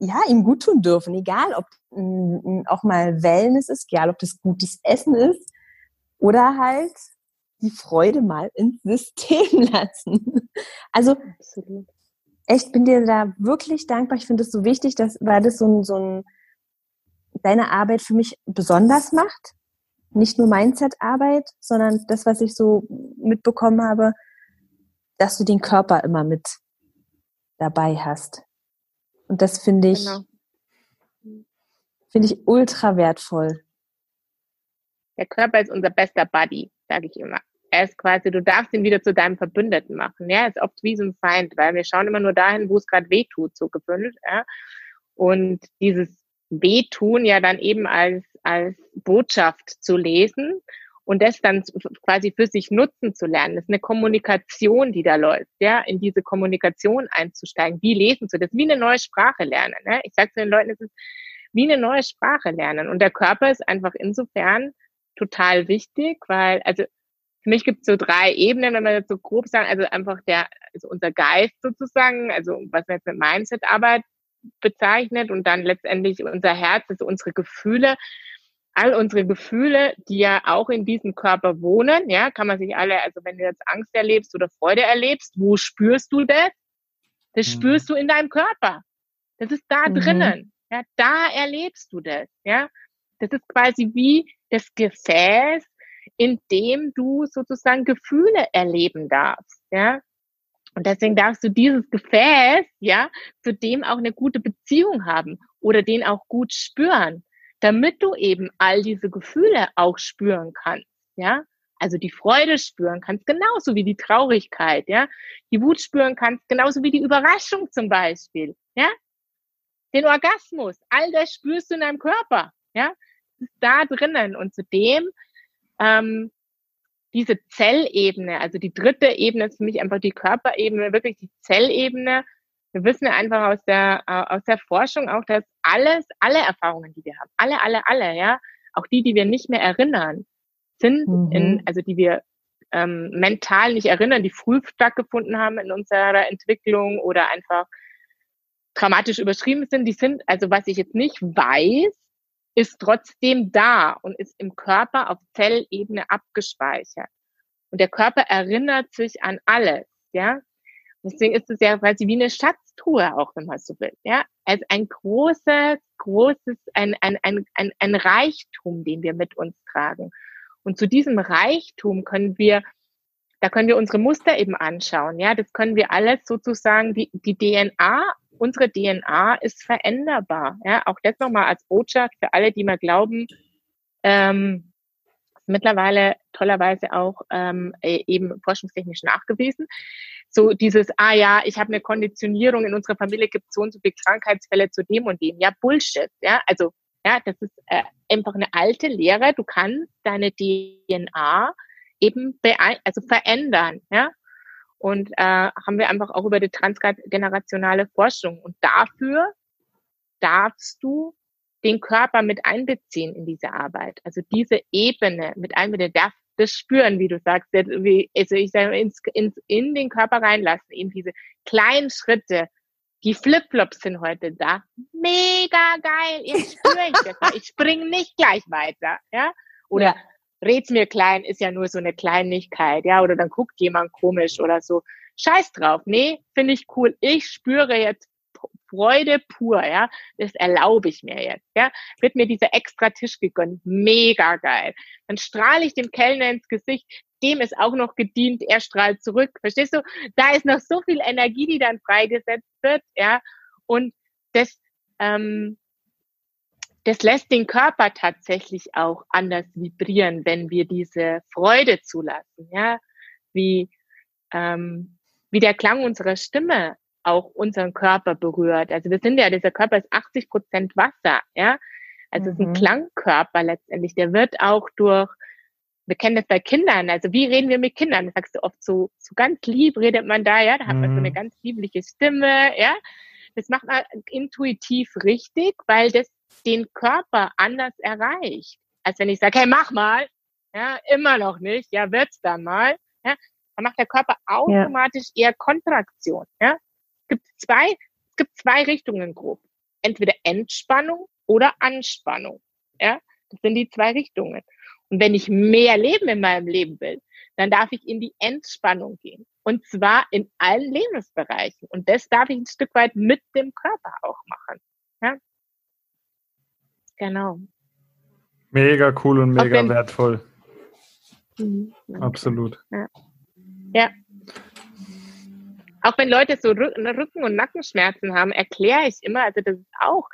S3: ja, ihm gut tun dürfen, egal ob m, auch mal Wellness ist, egal ob das gutes Essen ist oder halt die Freude mal ins System (laughs) lassen. Also Absolut. Echt bin dir da wirklich dankbar. Ich finde es so wichtig, dass weil das so ein, so ein deine Arbeit für mich besonders macht. Nicht nur Mindset-Arbeit, sondern das, was ich so mitbekommen habe, dass du den Körper immer mit dabei hast. Und das finde ich, genau. finde ich ultra wertvoll.
S2: Der Körper ist unser bester Buddy, sage ich immer. Er ist quasi, du darfst ihn wieder zu deinem Verbündeten machen. Ja, ist oft wie so ein Feind, weil wir schauen immer nur dahin, wo es gerade weh tut, so gewöhnt. Ja. Und dieses wehtun ja dann eben als, als Botschaft zu lesen und das dann quasi für sich nutzen zu lernen. Das ist eine Kommunikation, die da läuft, ja, in diese Kommunikation einzusteigen. Wie lesen zu das? Wie eine neue Sprache lernen. Ne? Ich sage zu den Leuten, es ist wie eine neue Sprache lernen. Und der Körper ist einfach insofern total wichtig, weil, also für mich gibt es so drei Ebenen, wenn man das so grob sagen, also einfach der, also unser Geist sozusagen, also was wir jetzt mit Mindset-Arbeit bezeichnet und dann letztendlich unser Herz, also unsere Gefühle, all unsere Gefühle, die ja auch in diesem Körper wohnen, ja, kann man sich alle, also wenn du jetzt Angst erlebst oder Freude erlebst, wo spürst du das? Das mhm. spürst du in deinem Körper. Das ist da mhm. drinnen. Ja, da erlebst du das, ja. Das ist quasi wie das Gefäß, in dem du sozusagen Gefühle erleben darfst, ja. Und deswegen darfst du dieses Gefäß, ja, zu dem auch eine gute Beziehung haben oder den auch gut spüren, damit du eben all diese Gefühle auch spüren kannst, ja. Also die Freude spüren kannst, genauso wie die Traurigkeit, ja. Die Wut spüren kannst, genauso wie die Überraschung zum Beispiel, ja. Den Orgasmus, all das spürst du in deinem Körper, ja. Das ist da drinnen. Und zudem, ähm, diese Zellebene, also die dritte Ebene ist für mich einfach die Körperebene, wirklich die Zellebene. Wir wissen einfach aus der, aus der Forschung auch, dass alles, alle Erfahrungen, die wir haben, alle, alle, alle, ja, auch die, die wir nicht mehr erinnern, sind, mhm. in, also die wir ähm, mental nicht erinnern, die früh stattgefunden haben in unserer Entwicklung oder einfach dramatisch überschrieben sind, die sind, also was ich jetzt nicht weiß, ist trotzdem da und ist im Körper auf Zellebene abgespeichert. Und der Körper erinnert sich an alles, ja. Deswegen ist es ja quasi wie eine Schatztruhe auch, wenn man so will, ja. Also ein großes, großes, ein, ein, ein, ein, ein Reichtum, den wir mit uns tragen. Und zu diesem Reichtum können wir, da können wir unsere Muster eben anschauen. Ja, das können wir alles sozusagen, die, die DNA, unsere DNA ist veränderbar. Ja, auch das nochmal als Botschaft für alle, die mal glauben, ähm, mittlerweile tollerweise auch ähm, e, eben forschungstechnisch nachgewiesen. So dieses, ah ja, ich habe eine Konditionierung, in unserer Familie gibt so und so viele Krankheitsfälle zu dem und dem. Ja, Bullshit. Ja, also ja, das ist äh, einfach eine alte Lehre. Du kannst deine DNA eben also verändern, ja. Und äh, haben wir einfach auch über die transgenerationale Forschung. Und dafür darfst du den Körper mit einbeziehen in diese Arbeit. Also diese Ebene mit einbeziehen, darf das spüren, wie du sagst, also ich sage, ins, ins, in den Körper reinlassen, eben diese kleinen Schritte, die Flipflops sind heute da. Mega geil. Ich spüre ich das. Ich spring nicht gleich weiter. Ja? Oder ja. Red's mir klein, ist ja nur so eine Kleinigkeit. Ja? Oder dann guckt jemand komisch oder so. Scheiß drauf. Nee, finde ich cool. Ich spüre jetzt Freude pur, ja. Das erlaube ich mir jetzt, ja. Wird mir dieser extra Tisch gegönnt. Mega geil. Dann strahle ich dem Kellner ins Gesicht dem ist auch noch gedient, er strahlt zurück. Verstehst du? Da ist noch so viel Energie, die dann freigesetzt wird, ja. Und das, ähm, das lässt den Körper tatsächlich auch anders vibrieren, wenn wir diese Freude zulassen, ja. Wie, ähm, wie der Klang unserer Stimme auch unseren Körper berührt. Also wir sind ja, dieser Körper ist 80 Prozent Wasser, ja. Also mhm. es ist ein mhm. Klangkörper letztendlich. Der wird auch durch wir kennen das bei Kindern. Also wie reden wir mit Kindern? Das sagst du oft so, so ganz lieb redet man da, ja, da hat man so eine mhm. ganz liebliche Stimme, ja. Das macht man intuitiv richtig, weil das den Körper anders erreicht. Als wenn ich sage, hey, mach mal, ja, immer noch nicht, ja, wird's dann mal, ja, dann macht der Körper automatisch ja. eher Kontraktion, ja. Es gibt zwei, es gibt zwei Richtungen grob. Entweder Entspannung oder Anspannung, ja. Das sind die zwei Richtungen. Und wenn ich mehr Leben in meinem Leben will, dann darf ich in die Entspannung gehen. Und zwar in allen Lebensbereichen. Und das darf ich ein Stück weit mit dem Körper auch machen. Ja? Genau.
S1: Mega cool und mega wertvoll. Mhm, Absolut.
S2: Ja. ja. Auch wenn Leute so Rücken- und Nackenschmerzen haben, erkläre ich immer, also das ist auch,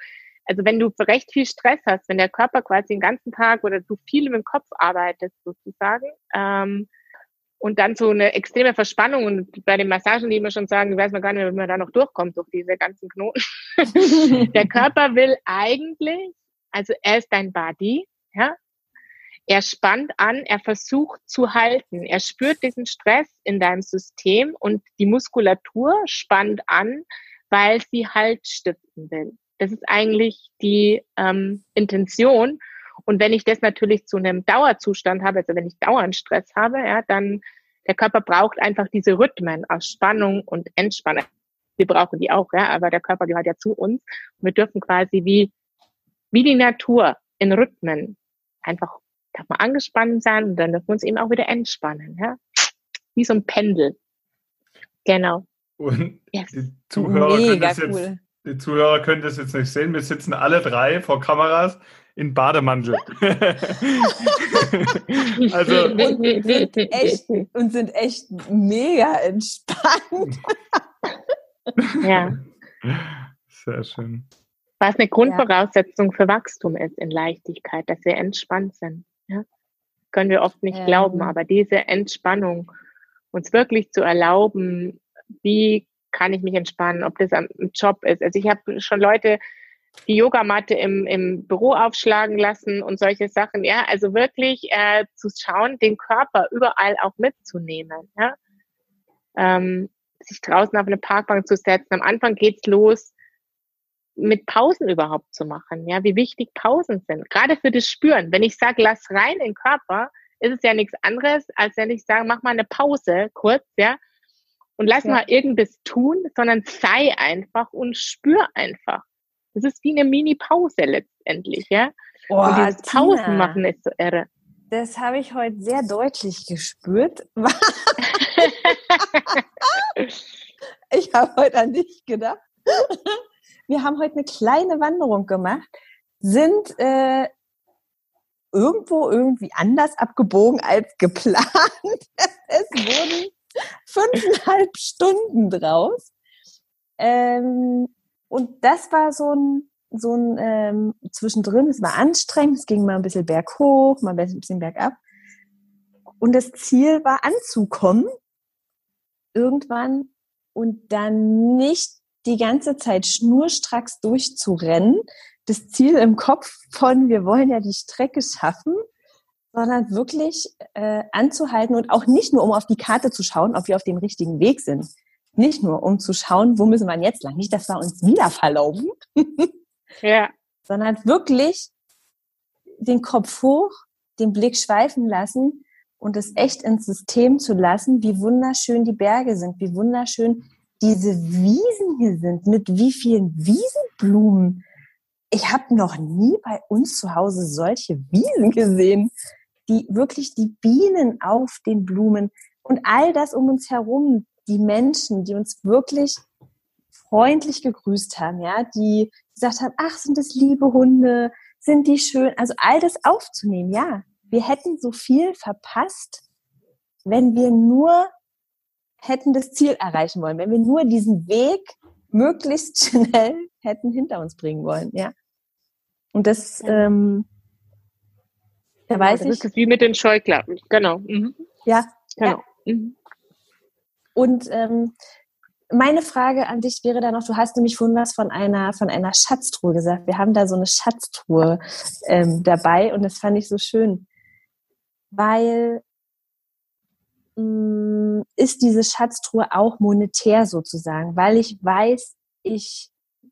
S2: also wenn du recht viel Stress hast, wenn der Körper quasi den ganzen Tag oder du viel im Kopf arbeitest sozusagen, ähm, und dann so eine extreme Verspannung und bei den Massagen, die immer schon sagen, weiß man gar nicht, wie man da noch durchkommt durch diese ganzen Knoten. (laughs) der Körper will eigentlich, also er ist dein Body, ja, er spannt an, er versucht zu halten, er spürt diesen Stress in deinem System und die Muskulatur spannt an, weil sie Halt stiften will. Das ist eigentlich die ähm, Intention. Und wenn ich das natürlich zu einem Dauerzustand habe, also wenn ich dauernd Stress habe, ja, dann der Körper braucht einfach diese Rhythmen aus Spannung und Entspannung. Wir brauchen die auch, ja, aber der Körper gehört ja zu uns. Wir dürfen quasi wie, wie die Natur in Rhythmen einfach darf man angespannt sein und dann dürfen wir uns eben auch wieder entspannen, ja. Wie so ein Pendel. Genau.
S1: Und yes. die Zuhörer Mega können das jetzt, cool die Zuhörer können das jetzt nicht sehen. Wir sitzen alle drei vor Kameras in Bademantel. (laughs)
S3: also (laughs) und sind, echt, und sind echt mega entspannt.
S2: ja.
S1: Sehr schön.
S2: Was eine Grundvoraussetzung ja. für Wachstum ist in Leichtigkeit, dass wir entspannt sind. Ja? Können wir oft nicht ähm. glauben, aber diese Entspannung, uns wirklich zu erlauben, wie kann ich mich entspannen, ob das am Job ist. Also ich habe schon Leute die Yogamatte im, im Büro aufschlagen lassen und solche Sachen. Ja, also wirklich äh, zu schauen, den Körper überall auch mitzunehmen. Ja? Ähm, sich draußen auf eine Parkbank zu setzen. Am Anfang geht's los, mit Pausen überhaupt zu machen. Ja, wie wichtig Pausen sind. Gerade für das Spüren. Wenn ich sage, lass rein in den Körper, ist es ja nichts anderes, als wenn ich sage, mach mal eine Pause kurz, ja, und lass ja. mal irgendwas tun, sondern sei einfach und spür einfach. Das ist wie eine Mini-Pause letztendlich, ja. Oh, und dieses Pausen Tina, machen ist so irre.
S3: Das habe ich heute sehr deutlich gespürt. (laughs) (laughs) ich habe heute an dich gedacht. Wir haben heute eine kleine Wanderung gemacht, sind äh, irgendwo irgendwie anders abgebogen als (laughs) geplant. es wurden fünfeinhalb Stunden draus. Ähm, und das war so ein, so ein ähm, zwischendrin, es war anstrengend, es ging mal ein bisschen berghoch, mal ein bisschen bergab. Und das Ziel war anzukommen irgendwann und dann nicht die ganze Zeit schnurstracks durchzurennen, das Ziel im Kopf von, wir wollen ja die Strecke schaffen, sondern wirklich äh, anzuhalten und auch nicht nur, um auf die Karte zu schauen, ob wir auf dem richtigen Weg sind, nicht nur, um zu schauen, wo müssen wir jetzt lang. Nicht, dass wir uns wieder verlaufen. (laughs)
S2: ja.
S3: Sondern wirklich den Kopf hoch, den Blick schweifen lassen und es echt ins System zu lassen, wie wunderschön die Berge sind, wie wunderschön diese Wiesen hier sind, mit wie vielen Wiesenblumen. Ich habe noch nie bei uns zu Hause solche Wiesen gesehen, die wirklich die Bienen auf den Blumen und all das um uns herum, die Menschen, die uns wirklich freundlich gegrüßt haben, ja, die gesagt haben, ach, sind das liebe Hunde, sind die schön, also all das aufzunehmen, ja. Wir hätten so viel verpasst, wenn wir nur hätten das Ziel erreichen wollen, wenn wir nur diesen Weg möglichst schnell hätten hinter uns bringen wollen, ja. Und das, ähm,
S2: da genau, weiß das ich. Ist wie mit den Scheuklappen, genau. Mhm.
S3: Ja, genau. Ja. Mhm. Und ähm, meine Frage an dich wäre dann noch, du hast nämlich vorhin was von einer, von einer Schatztruhe gesagt. Wir haben da so eine Schatztruhe ähm, dabei und das fand ich so schön, weil ist diese Schatztruhe auch monetär sozusagen, weil ich weiß, ich,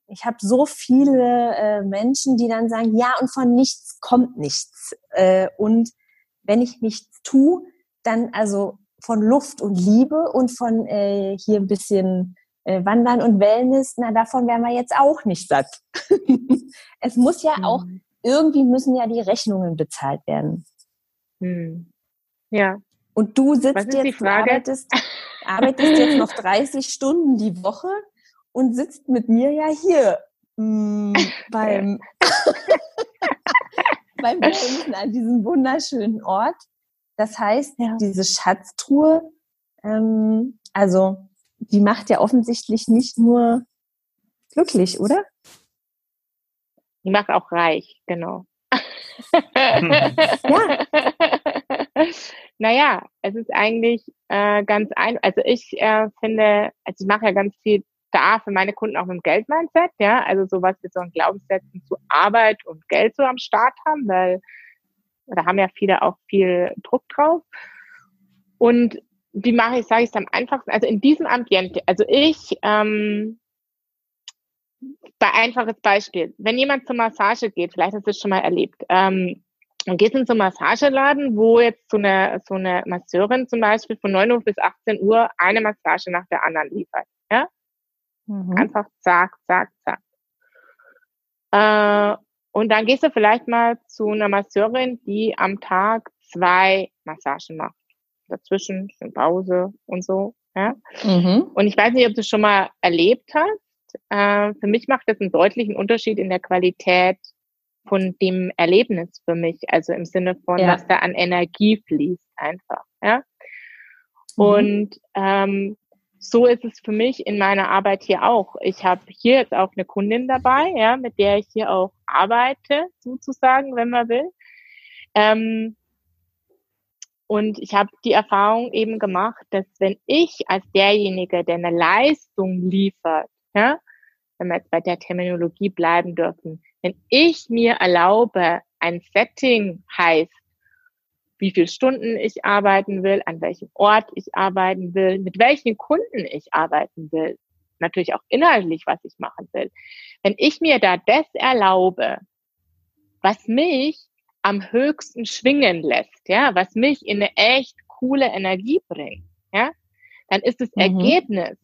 S3: ich habe so viele äh, Menschen, die dann sagen, ja, und von nichts kommt nichts. Äh, und wenn ich nichts tue, dann also von Luft und Liebe und von äh, hier ein bisschen äh, Wandern und Wellness, na davon wären wir jetzt auch nicht satt. (laughs) es muss ja mhm. auch, irgendwie müssen ja die Rechnungen bezahlt werden.
S2: Mhm. Ja.
S3: Und du sitzt jetzt, arbeitest, arbeitest jetzt noch 30 Stunden die Woche und sitzt mit mir ja hier mh, hm, beim, (laughs) beim Befinden an diesem wunderschönen Ort. Das heißt, ja. diese Schatztruhe, ähm, also die macht ja offensichtlich nicht nur glücklich, oder?
S2: Die macht auch reich, genau. ja. (laughs) (laughs) Naja, es ist eigentlich äh, ganz ein, also ich äh, finde, also ich mache ja ganz viel da für meine Kunden auch mit dem Geldmindset, ja, also sowas wie so ein Glaubenssätzen zu Arbeit und Geld so am Start haben, weil da haben ja viele auch viel Druck drauf. Und wie mache ich, sage ich es am einfachsten, also in diesem Ambiente, also ich, ähm, bei einfaches Beispiel, wenn jemand zur Massage geht, vielleicht hast du es schon mal erlebt, ähm, und gehst in so einen Massageladen, wo jetzt so eine, so eine Masseurin zum Beispiel von 9 Uhr bis 18 Uhr eine Massage nach der anderen liefert. Ja? Mhm. Einfach zack, zack, zack. Äh, und dann gehst du vielleicht mal zu einer Masseurin, die am Tag zwei Massagen macht. Dazwischen eine Pause und so. Ja? Mhm. Und ich weiß nicht, ob du es schon mal erlebt hast. Äh, für mich macht das einen deutlichen Unterschied in der Qualität von dem Erlebnis für mich, also im Sinne von, ja. was da an Energie fließt einfach, ja. Mhm. Und ähm, so ist es für mich in meiner Arbeit hier auch. Ich habe hier jetzt auch eine Kundin dabei, ja, mit der ich hier auch arbeite, sozusagen, wenn man will. Ähm, und ich habe die Erfahrung eben gemacht, dass wenn ich als derjenige, der eine Leistung liefert, ja, wenn wir jetzt bei der Terminologie bleiben dürfen, wenn ich mir erlaube, ein Setting heißt, wie viele Stunden ich arbeiten will, an welchem Ort ich arbeiten will, mit welchen Kunden ich arbeiten will, natürlich auch inhaltlich, was ich machen will. Wenn ich mir da das erlaube, was mich am höchsten schwingen lässt, ja, was mich in eine echt coole Energie bringt, ja, dann ist das mhm. Ergebnis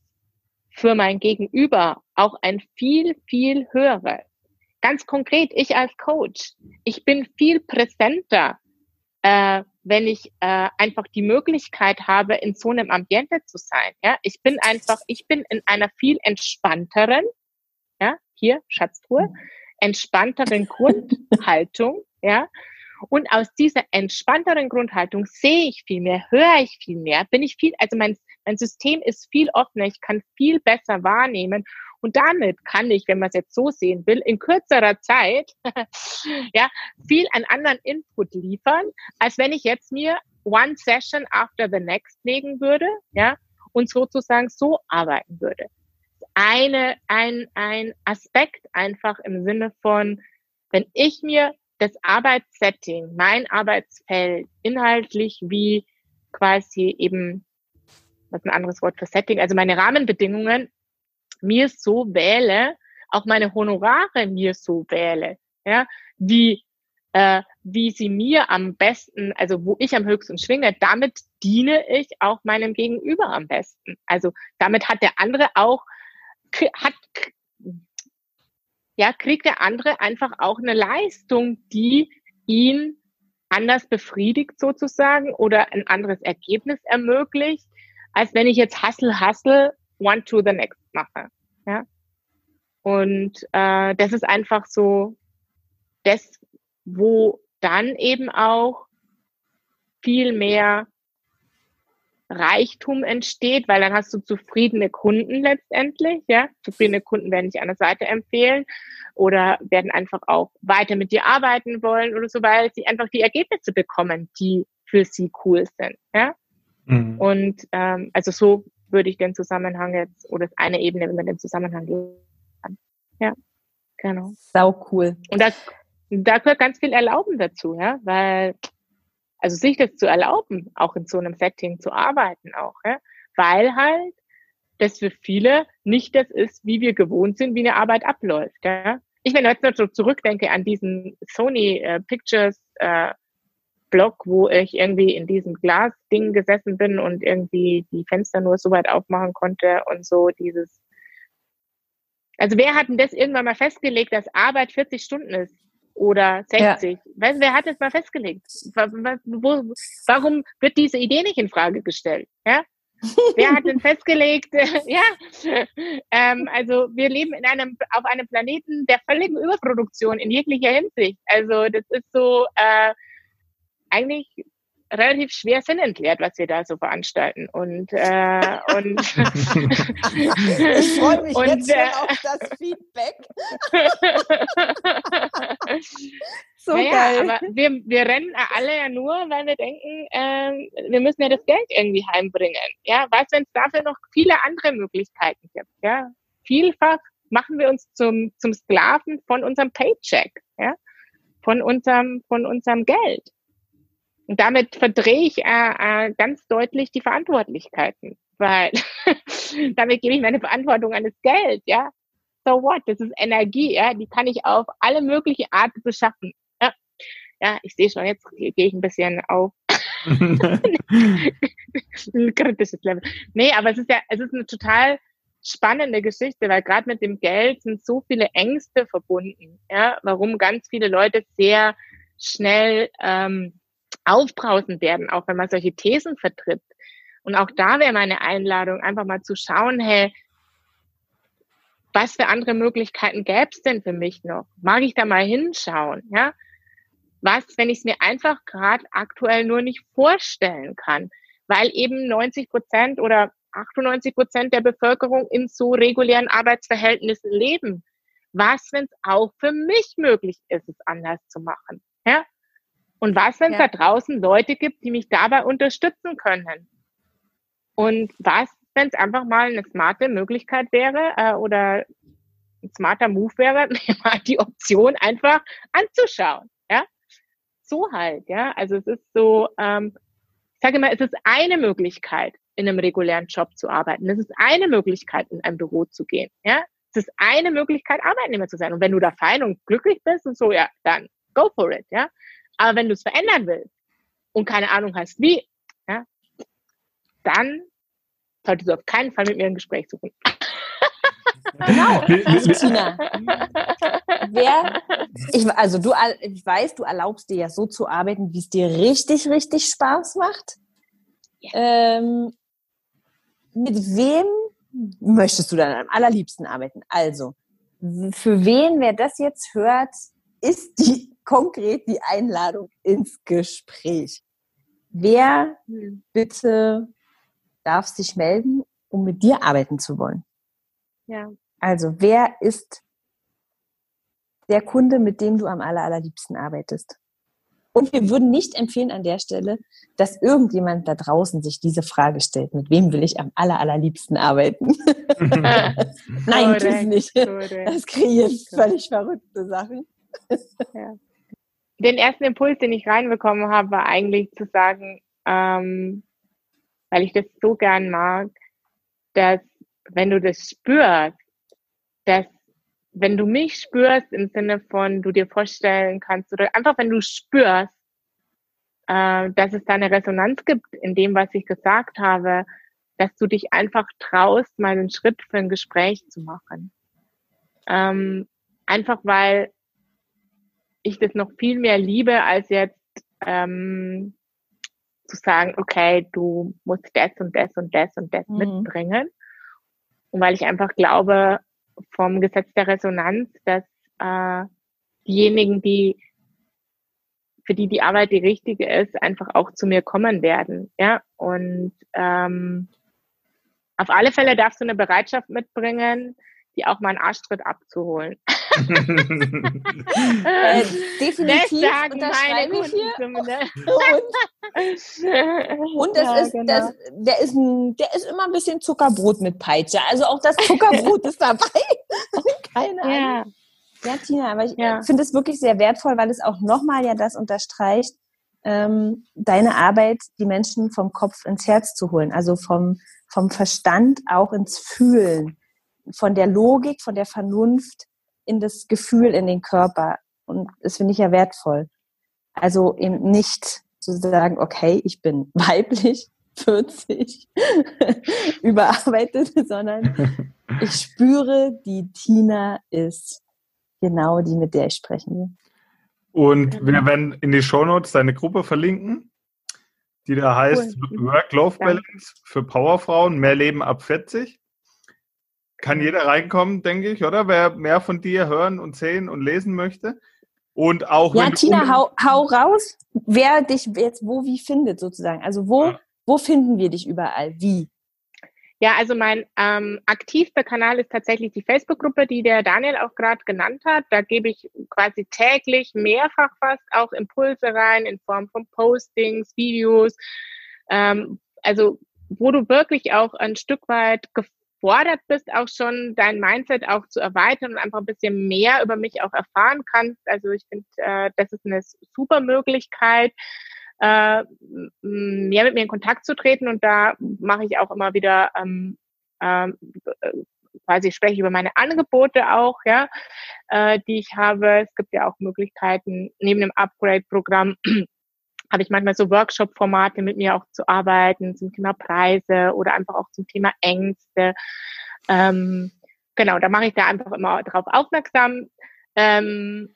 S2: für mein Gegenüber auch ein viel, viel höheres. Ganz konkret, ich als Coach, ich bin viel präsenter, äh, wenn ich äh, einfach die Möglichkeit habe, in so einem Ambiente zu sein. Ja, ich bin einfach, ich bin in einer viel entspannteren, ja, hier Schatztruhe, entspannteren (laughs) Grundhaltung, ja. Und aus dieser entspannteren Grundhaltung sehe ich viel mehr, höre ich viel mehr, bin ich viel, also mein, mein System ist viel offener, ich kann viel besser wahrnehmen und damit kann ich, wenn man es jetzt so sehen will, in kürzerer Zeit (laughs) ja, viel an anderen Input liefern, als wenn ich jetzt mir one session after the next legen würde, ja, und sozusagen so arbeiten würde. Eine, ein, ein Aspekt einfach im Sinne von, wenn ich mir das Arbeitssetting, mein Arbeitsfeld inhaltlich wie quasi eben, was ein anderes Wort für Setting, also meine Rahmenbedingungen mir so wähle, auch meine Honorare mir so wähle, ja, wie, äh, wie sie mir am besten, also wo ich am höchsten schwinge, damit diene ich auch meinem Gegenüber am besten. Also damit hat der andere auch, hat, ja, kriegt der andere einfach auch eine Leistung, die ihn anders befriedigt sozusagen oder ein anderes Ergebnis ermöglicht, als wenn ich jetzt Hustle, Hustle one to the next mache. Ja. Und äh, das ist einfach so das, wo dann eben auch viel mehr Reichtum entsteht, weil dann hast du zufriedene Kunden letztendlich, ja. Zufriedene Kunden werden dich an der Seite empfehlen oder werden einfach auch weiter mit dir arbeiten wollen oder so, weil sie einfach die Ergebnisse bekommen, die für sie cool sind, ja. Mhm. Und ähm, also so würde ich den Zusammenhang jetzt, oder eine Ebene, wenn man den Zusammenhang kann. Ja, genau.
S3: Sau cool.
S2: Und da, da gehört ganz viel Erlauben dazu, ja, weil, also sich das zu erlauben, auch in so einem Setting zu arbeiten auch, ja, weil halt das für viele nicht das ist, wie wir gewohnt sind, wie eine Arbeit abläuft, ja. Ich, wenn ich jetzt noch so zurückdenke an diesen Sony äh, Pictures äh, Block, wo ich irgendwie in diesem Glasding gesessen bin und irgendwie die Fenster nur so weit aufmachen konnte und so dieses. Also wer hat denn das irgendwann mal festgelegt, dass Arbeit 40 Stunden ist? Oder 60? Ja. Weißt, wer hat das mal festgelegt? Warum wird diese Idee nicht in Frage gestellt? Ja? Wer hat denn (laughs) festgelegt? (laughs) ja, ähm, also wir leben in einem auf einem Planeten der völligen Überproduktion in jeglicher Hinsicht. Also das ist so, äh, eigentlich relativ schwer sinnentleert, was wir da so veranstalten. Und, äh, und (laughs)
S3: ich freue mich und, jetzt schon äh, auf das Feedback. (laughs)
S2: so naja, geil. Aber wir, wir rennen alle ja nur, weil wir denken, äh, wir müssen ja das Geld irgendwie heimbringen. Ja, was, wenn es dafür noch viele andere Möglichkeiten gibt? Ja, vielfach machen wir uns zum, zum Sklaven von unserem Paycheck, ja, von unserem, von unserem Geld. Und damit verdrehe ich äh, äh, ganz deutlich die Verantwortlichkeiten, weil (laughs) damit gebe ich meine Verantwortung an das Geld, ja. So what? Das ist Energie, ja. Die kann ich auf alle mögliche Art beschaffen. Ja, ja ich sehe schon, jetzt gehe ich ein bisschen auf (laughs) ein kritisches Level. Nee, aber es ist ja, es ist eine total spannende Geschichte, weil gerade mit dem Geld sind so viele Ängste verbunden, ja, warum ganz viele Leute sehr schnell ähm, aufbrausend werden, auch wenn man solche Thesen vertritt. Und auch da wäre meine Einladung, einfach mal zu schauen, hey, was für andere Möglichkeiten gäbe es denn für mich noch? Mag ich da mal hinschauen? Ja, was, wenn ich es mir einfach gerade aktuell nur nicht vorstellen kann, weil eben 90 Prozent oder 98 Prozent der Bevölkerung in so regulären Arbeitsverhältnissen leben. Was, wenn es auch für mich möglich ist, es anders zu machen? Ja? Und was, wenn es ja. da draußen Leute gibt, die mich dabei unterstützen können? Und was, wenn es einfach mal eine smarte Möglichkeit wäre äh, oder ein smarter Move wäre, (laughs) mir mal die Option einfach anzuschauen. Ja, so halt. Ja, also es ist so. Ähm, ich sage immer, es ist eine Möglichkeit, in einem regulären Job zu arbeiten. Es ist eine Möglichkeit, in ein Büro zu gehen. Ja, es ist eine Möglichkeit, Arbeitnehmer zu sein. Und wenn du da fein und glücklich bist und so, ja, dann go for it. Ja, aber wenn du es verändern willst und keine Ahnung hast, wie, ja, dann solltest du auf keinen Fall mit mir ein Gespräch suchen. (laughs)
S3: Genau, also Tina, wer, ich, also du, ich weiß, du erlaubst dir ja so zu arbeiten, wie es dir richtig, richtig Spaß macht. Ja. Ähm, mit wem möchtest du dann am allerliebsten arbeiten? Also, für wen, wer das jetzt hört, ist die konkret die Einladung ins Gespräch. Wer bitte darf sich melden, um mit dir arbeiten zu wollen? Ja. Also, wer ist der Kunde, mit dem du am aller, allerliebsten arbeitest? Und wir würden nicht empfehlen an der Stelle, dass irgendjemand da draußen sich diese Frage stellt, mit wem will ich am aller, allerliebsten arbeiten? (laughs) Nein, tut nicht. Das kreiert völlig verrückte Sachen.
S2: Ja. Den ersten Impuls, den ich reinbekommen habe, war eigentlich zu sagen, ähm, weil ich das so gern mag, dass wenn du das spürst, dass wenn du mich spürst im Sinne von du dir vorstellen kannst oder einfach wenn du spürst, äh, dass es da eine Resonanz gibt in dem, was ich gesagt habe, dass du dich einfach traust, mal einen Schritt für ein Gespräch zu machen. Ähm, einfach weil ich das noch viel mehr liebe, als jetzt ähm, zu sagen, okay, du musst das und das und das und das mhm. mitbringen. Und weil ich einfach glaube, vom Gesetz der Resonanz, dass äh, diejenigen, die für die die Arbeit die richtige ist, einfach auch zu mir kommen werden. Ja, und ähm, auf alle Fälle darfst du eine Bereitschaft mitbringen, die auch mal einen Arschtritt abzuholen. (laughs)
S3: äh, definitiv das sagen meine Kunden und, und das ja, ist, genau. das, der, ist ein, der ist immer ein bisschen Zuckerbrot mit Peitsche. Also auch das Zuckerbrot ist dabei. (laughs) Keine Ahnung. Ja. ja, Tina, aber ich ja. finde es wirklich sehr wertvoll, weil es auch nochmal ja das unterstreicht, ähm, deine Arbeit, die Menschen vom Kopf ins Herz zu holen, also vom, vom Verstand auch ins Fühlen, von der Logik, von der Vernunft in das Gefühl, in den Körper. Und das finde ich ja wertvoll. Also eben nicht zu sagen, okay, ich bin (laughs) weiblich, 40, (laughs) überarbeitet, sondern (laughs) ich spüre, die Tina ist genau die, mit der ich sprechen will.
S1: Und wir werden in die Shownotes deine Gruppe verlinken, die da heißt cool. Work-Life-Balance für Powerfrauen, mehr Leben ab 40 kann jeder reinkommen, denke ich, oder? Wer mehr von dir hören und sehen und lesen möchte. Und auch
S3: ja, Tina, hau, hau raus, wer dich jetzt wo wie findet sozusagen. Also wo, ja. wo finden wir dich überall? Wie?
S2: Ja, also mein ähm, aktivster Kanal ist tatsächlich die Facebook-Gruppe, die der Daniel auch gerade genannt hat. Da gebe ich quasi täglich mehrfach fast auch Impulse rein in Form von Postings, Videos. Ähm, also wo du wirklich auch ein Stück weit gefordert bist, auch schon dein Mindset auch zu erweitern und einfach ein bisschen mehr über mich auch erfahren kannst. Also ich finde, äh, das ist eine super Möglichkeit, äh, mehr mit mir in Kontakt zu treten und da mache ich auch immer wieder ähm, ähm, quasi spreche über meine Angebote auch, ja, äh, die ich habe. Es gibt ja auch Möglichkeiten neben dem Upgrade-Programm habe ich manchmal so Workshop-Formate mit mir auch zu arbeiten zum Thema Preise oder einfach auch zum Thema Ängste. Ähm, genau, da mache ich da einfach immer drauf aufmerksam. Ähm,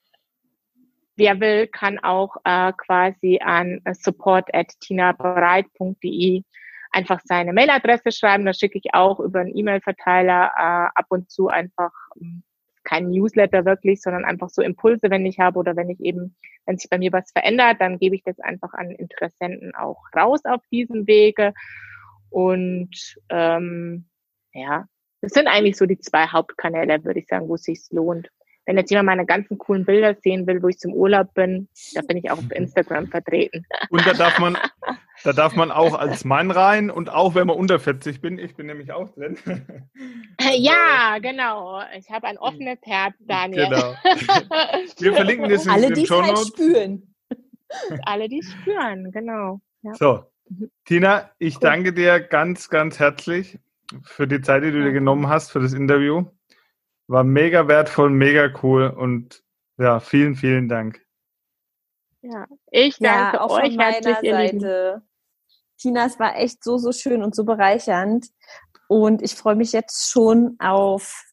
S2: wer will, kann auch äh, quasi an support at tinabereit.de einfach seine Mailadresse schreiben. Da schicke ich auch über einen E-Mail-Verteiler äh, ab und zu einfach hm, kein Newsletter wirklich, sondern einfach so Impulse, wenn ich habe oder wenn ich eben, wenn sich bei mir was verändert, dann gebe ich das einfach an Interessenten auch raus auf diesem Wege. Und ähm, ja, das sind eigentlich so die zwei Hauptkanäle, würde ich sagen, wo es sich lohnt. Wenn jetzt jemand meine ganzen coolen Bilder sehen will, wo ich zum Urlaub bin, da bin ich auch auf mhm. Instagram vertreten.
S1: Und da darf man, (laughs) da darf man auch als Mann rein und auch wenn man unter 40 bin, ich bin nämlich auch drin.
S2: Ja, genau. Ich habe ein offenes Herz, Daniel. Genau.
S1: Wir (laughs) verlinken das in
S3: Alle,
S1: den
S3: Show Notes. Halt spüren.
S2: Alle, die spüren, genau.
S1: Ja. So. Tina, ich cool. danke dir ganz, ganz herzlich für die Zeit, die du dir genommen hast für das Interview. War mega wertvoll, mega cool und ja, vielen, vielen Dank.
S2: Ja, ich danke ja, auch euch
S3: von meiner Seite. Tina, es war echt so, so schön und so bereichernd. Und ich freue mich jetzt schon auf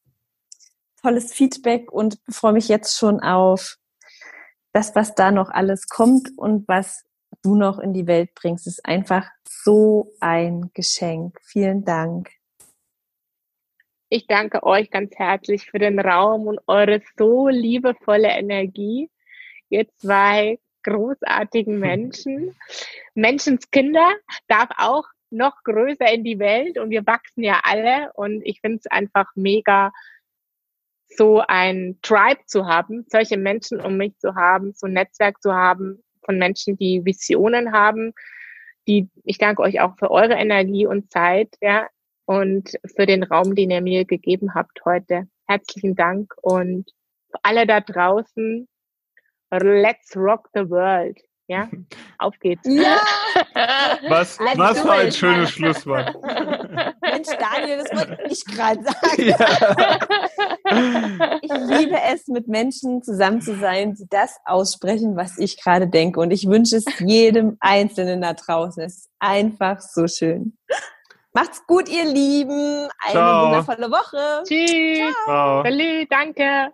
S3: tolles Feedback und freue mich jetzt schon auf das, was da noch alles kommt und was du noch in die Welt bringst. Es ist einfach so ein Geschenk. Vielen Dank.
S2: Ich danke euch ganz herzlich für den Raum und eure so liebevolle Energie. Ihr zwei großartigen Menschen. Menschenskinder darf auch noch größer in die Welt und wir wachsen ja alle und ich finde es einfach mega, so ein Tribe zu haben, solche Menschen um mich zu haben, so ein Netzwerk zu haben von Menschen, die Visionen haben, die, ich danke euch auch für eure Energie und Zeit, ja, und für den Raum, den ihr mir gegeben habt heute. Herzlichen Dank und alle da draußen, let's rock the world. Ja, (laughs) auf geht's.
S3: Ja. (laughs)
S1: Was, was war ein schönes Schlusswort. (laughs)
S3: Mensch, Daniel, das wollte ich gerade sagen. Ja. Ich liebe es, mit Menschen zusammen zu sein, die das aussprechen, was ich gerade denke. Und ich wünsche es jedem Einzelnen da draußen. Es ist einfach so schön. Macht's gut, ihr Lieben. Eine Ciao. wundervolle Woche.
S2: Tschüss. Ciao. Salut, danke.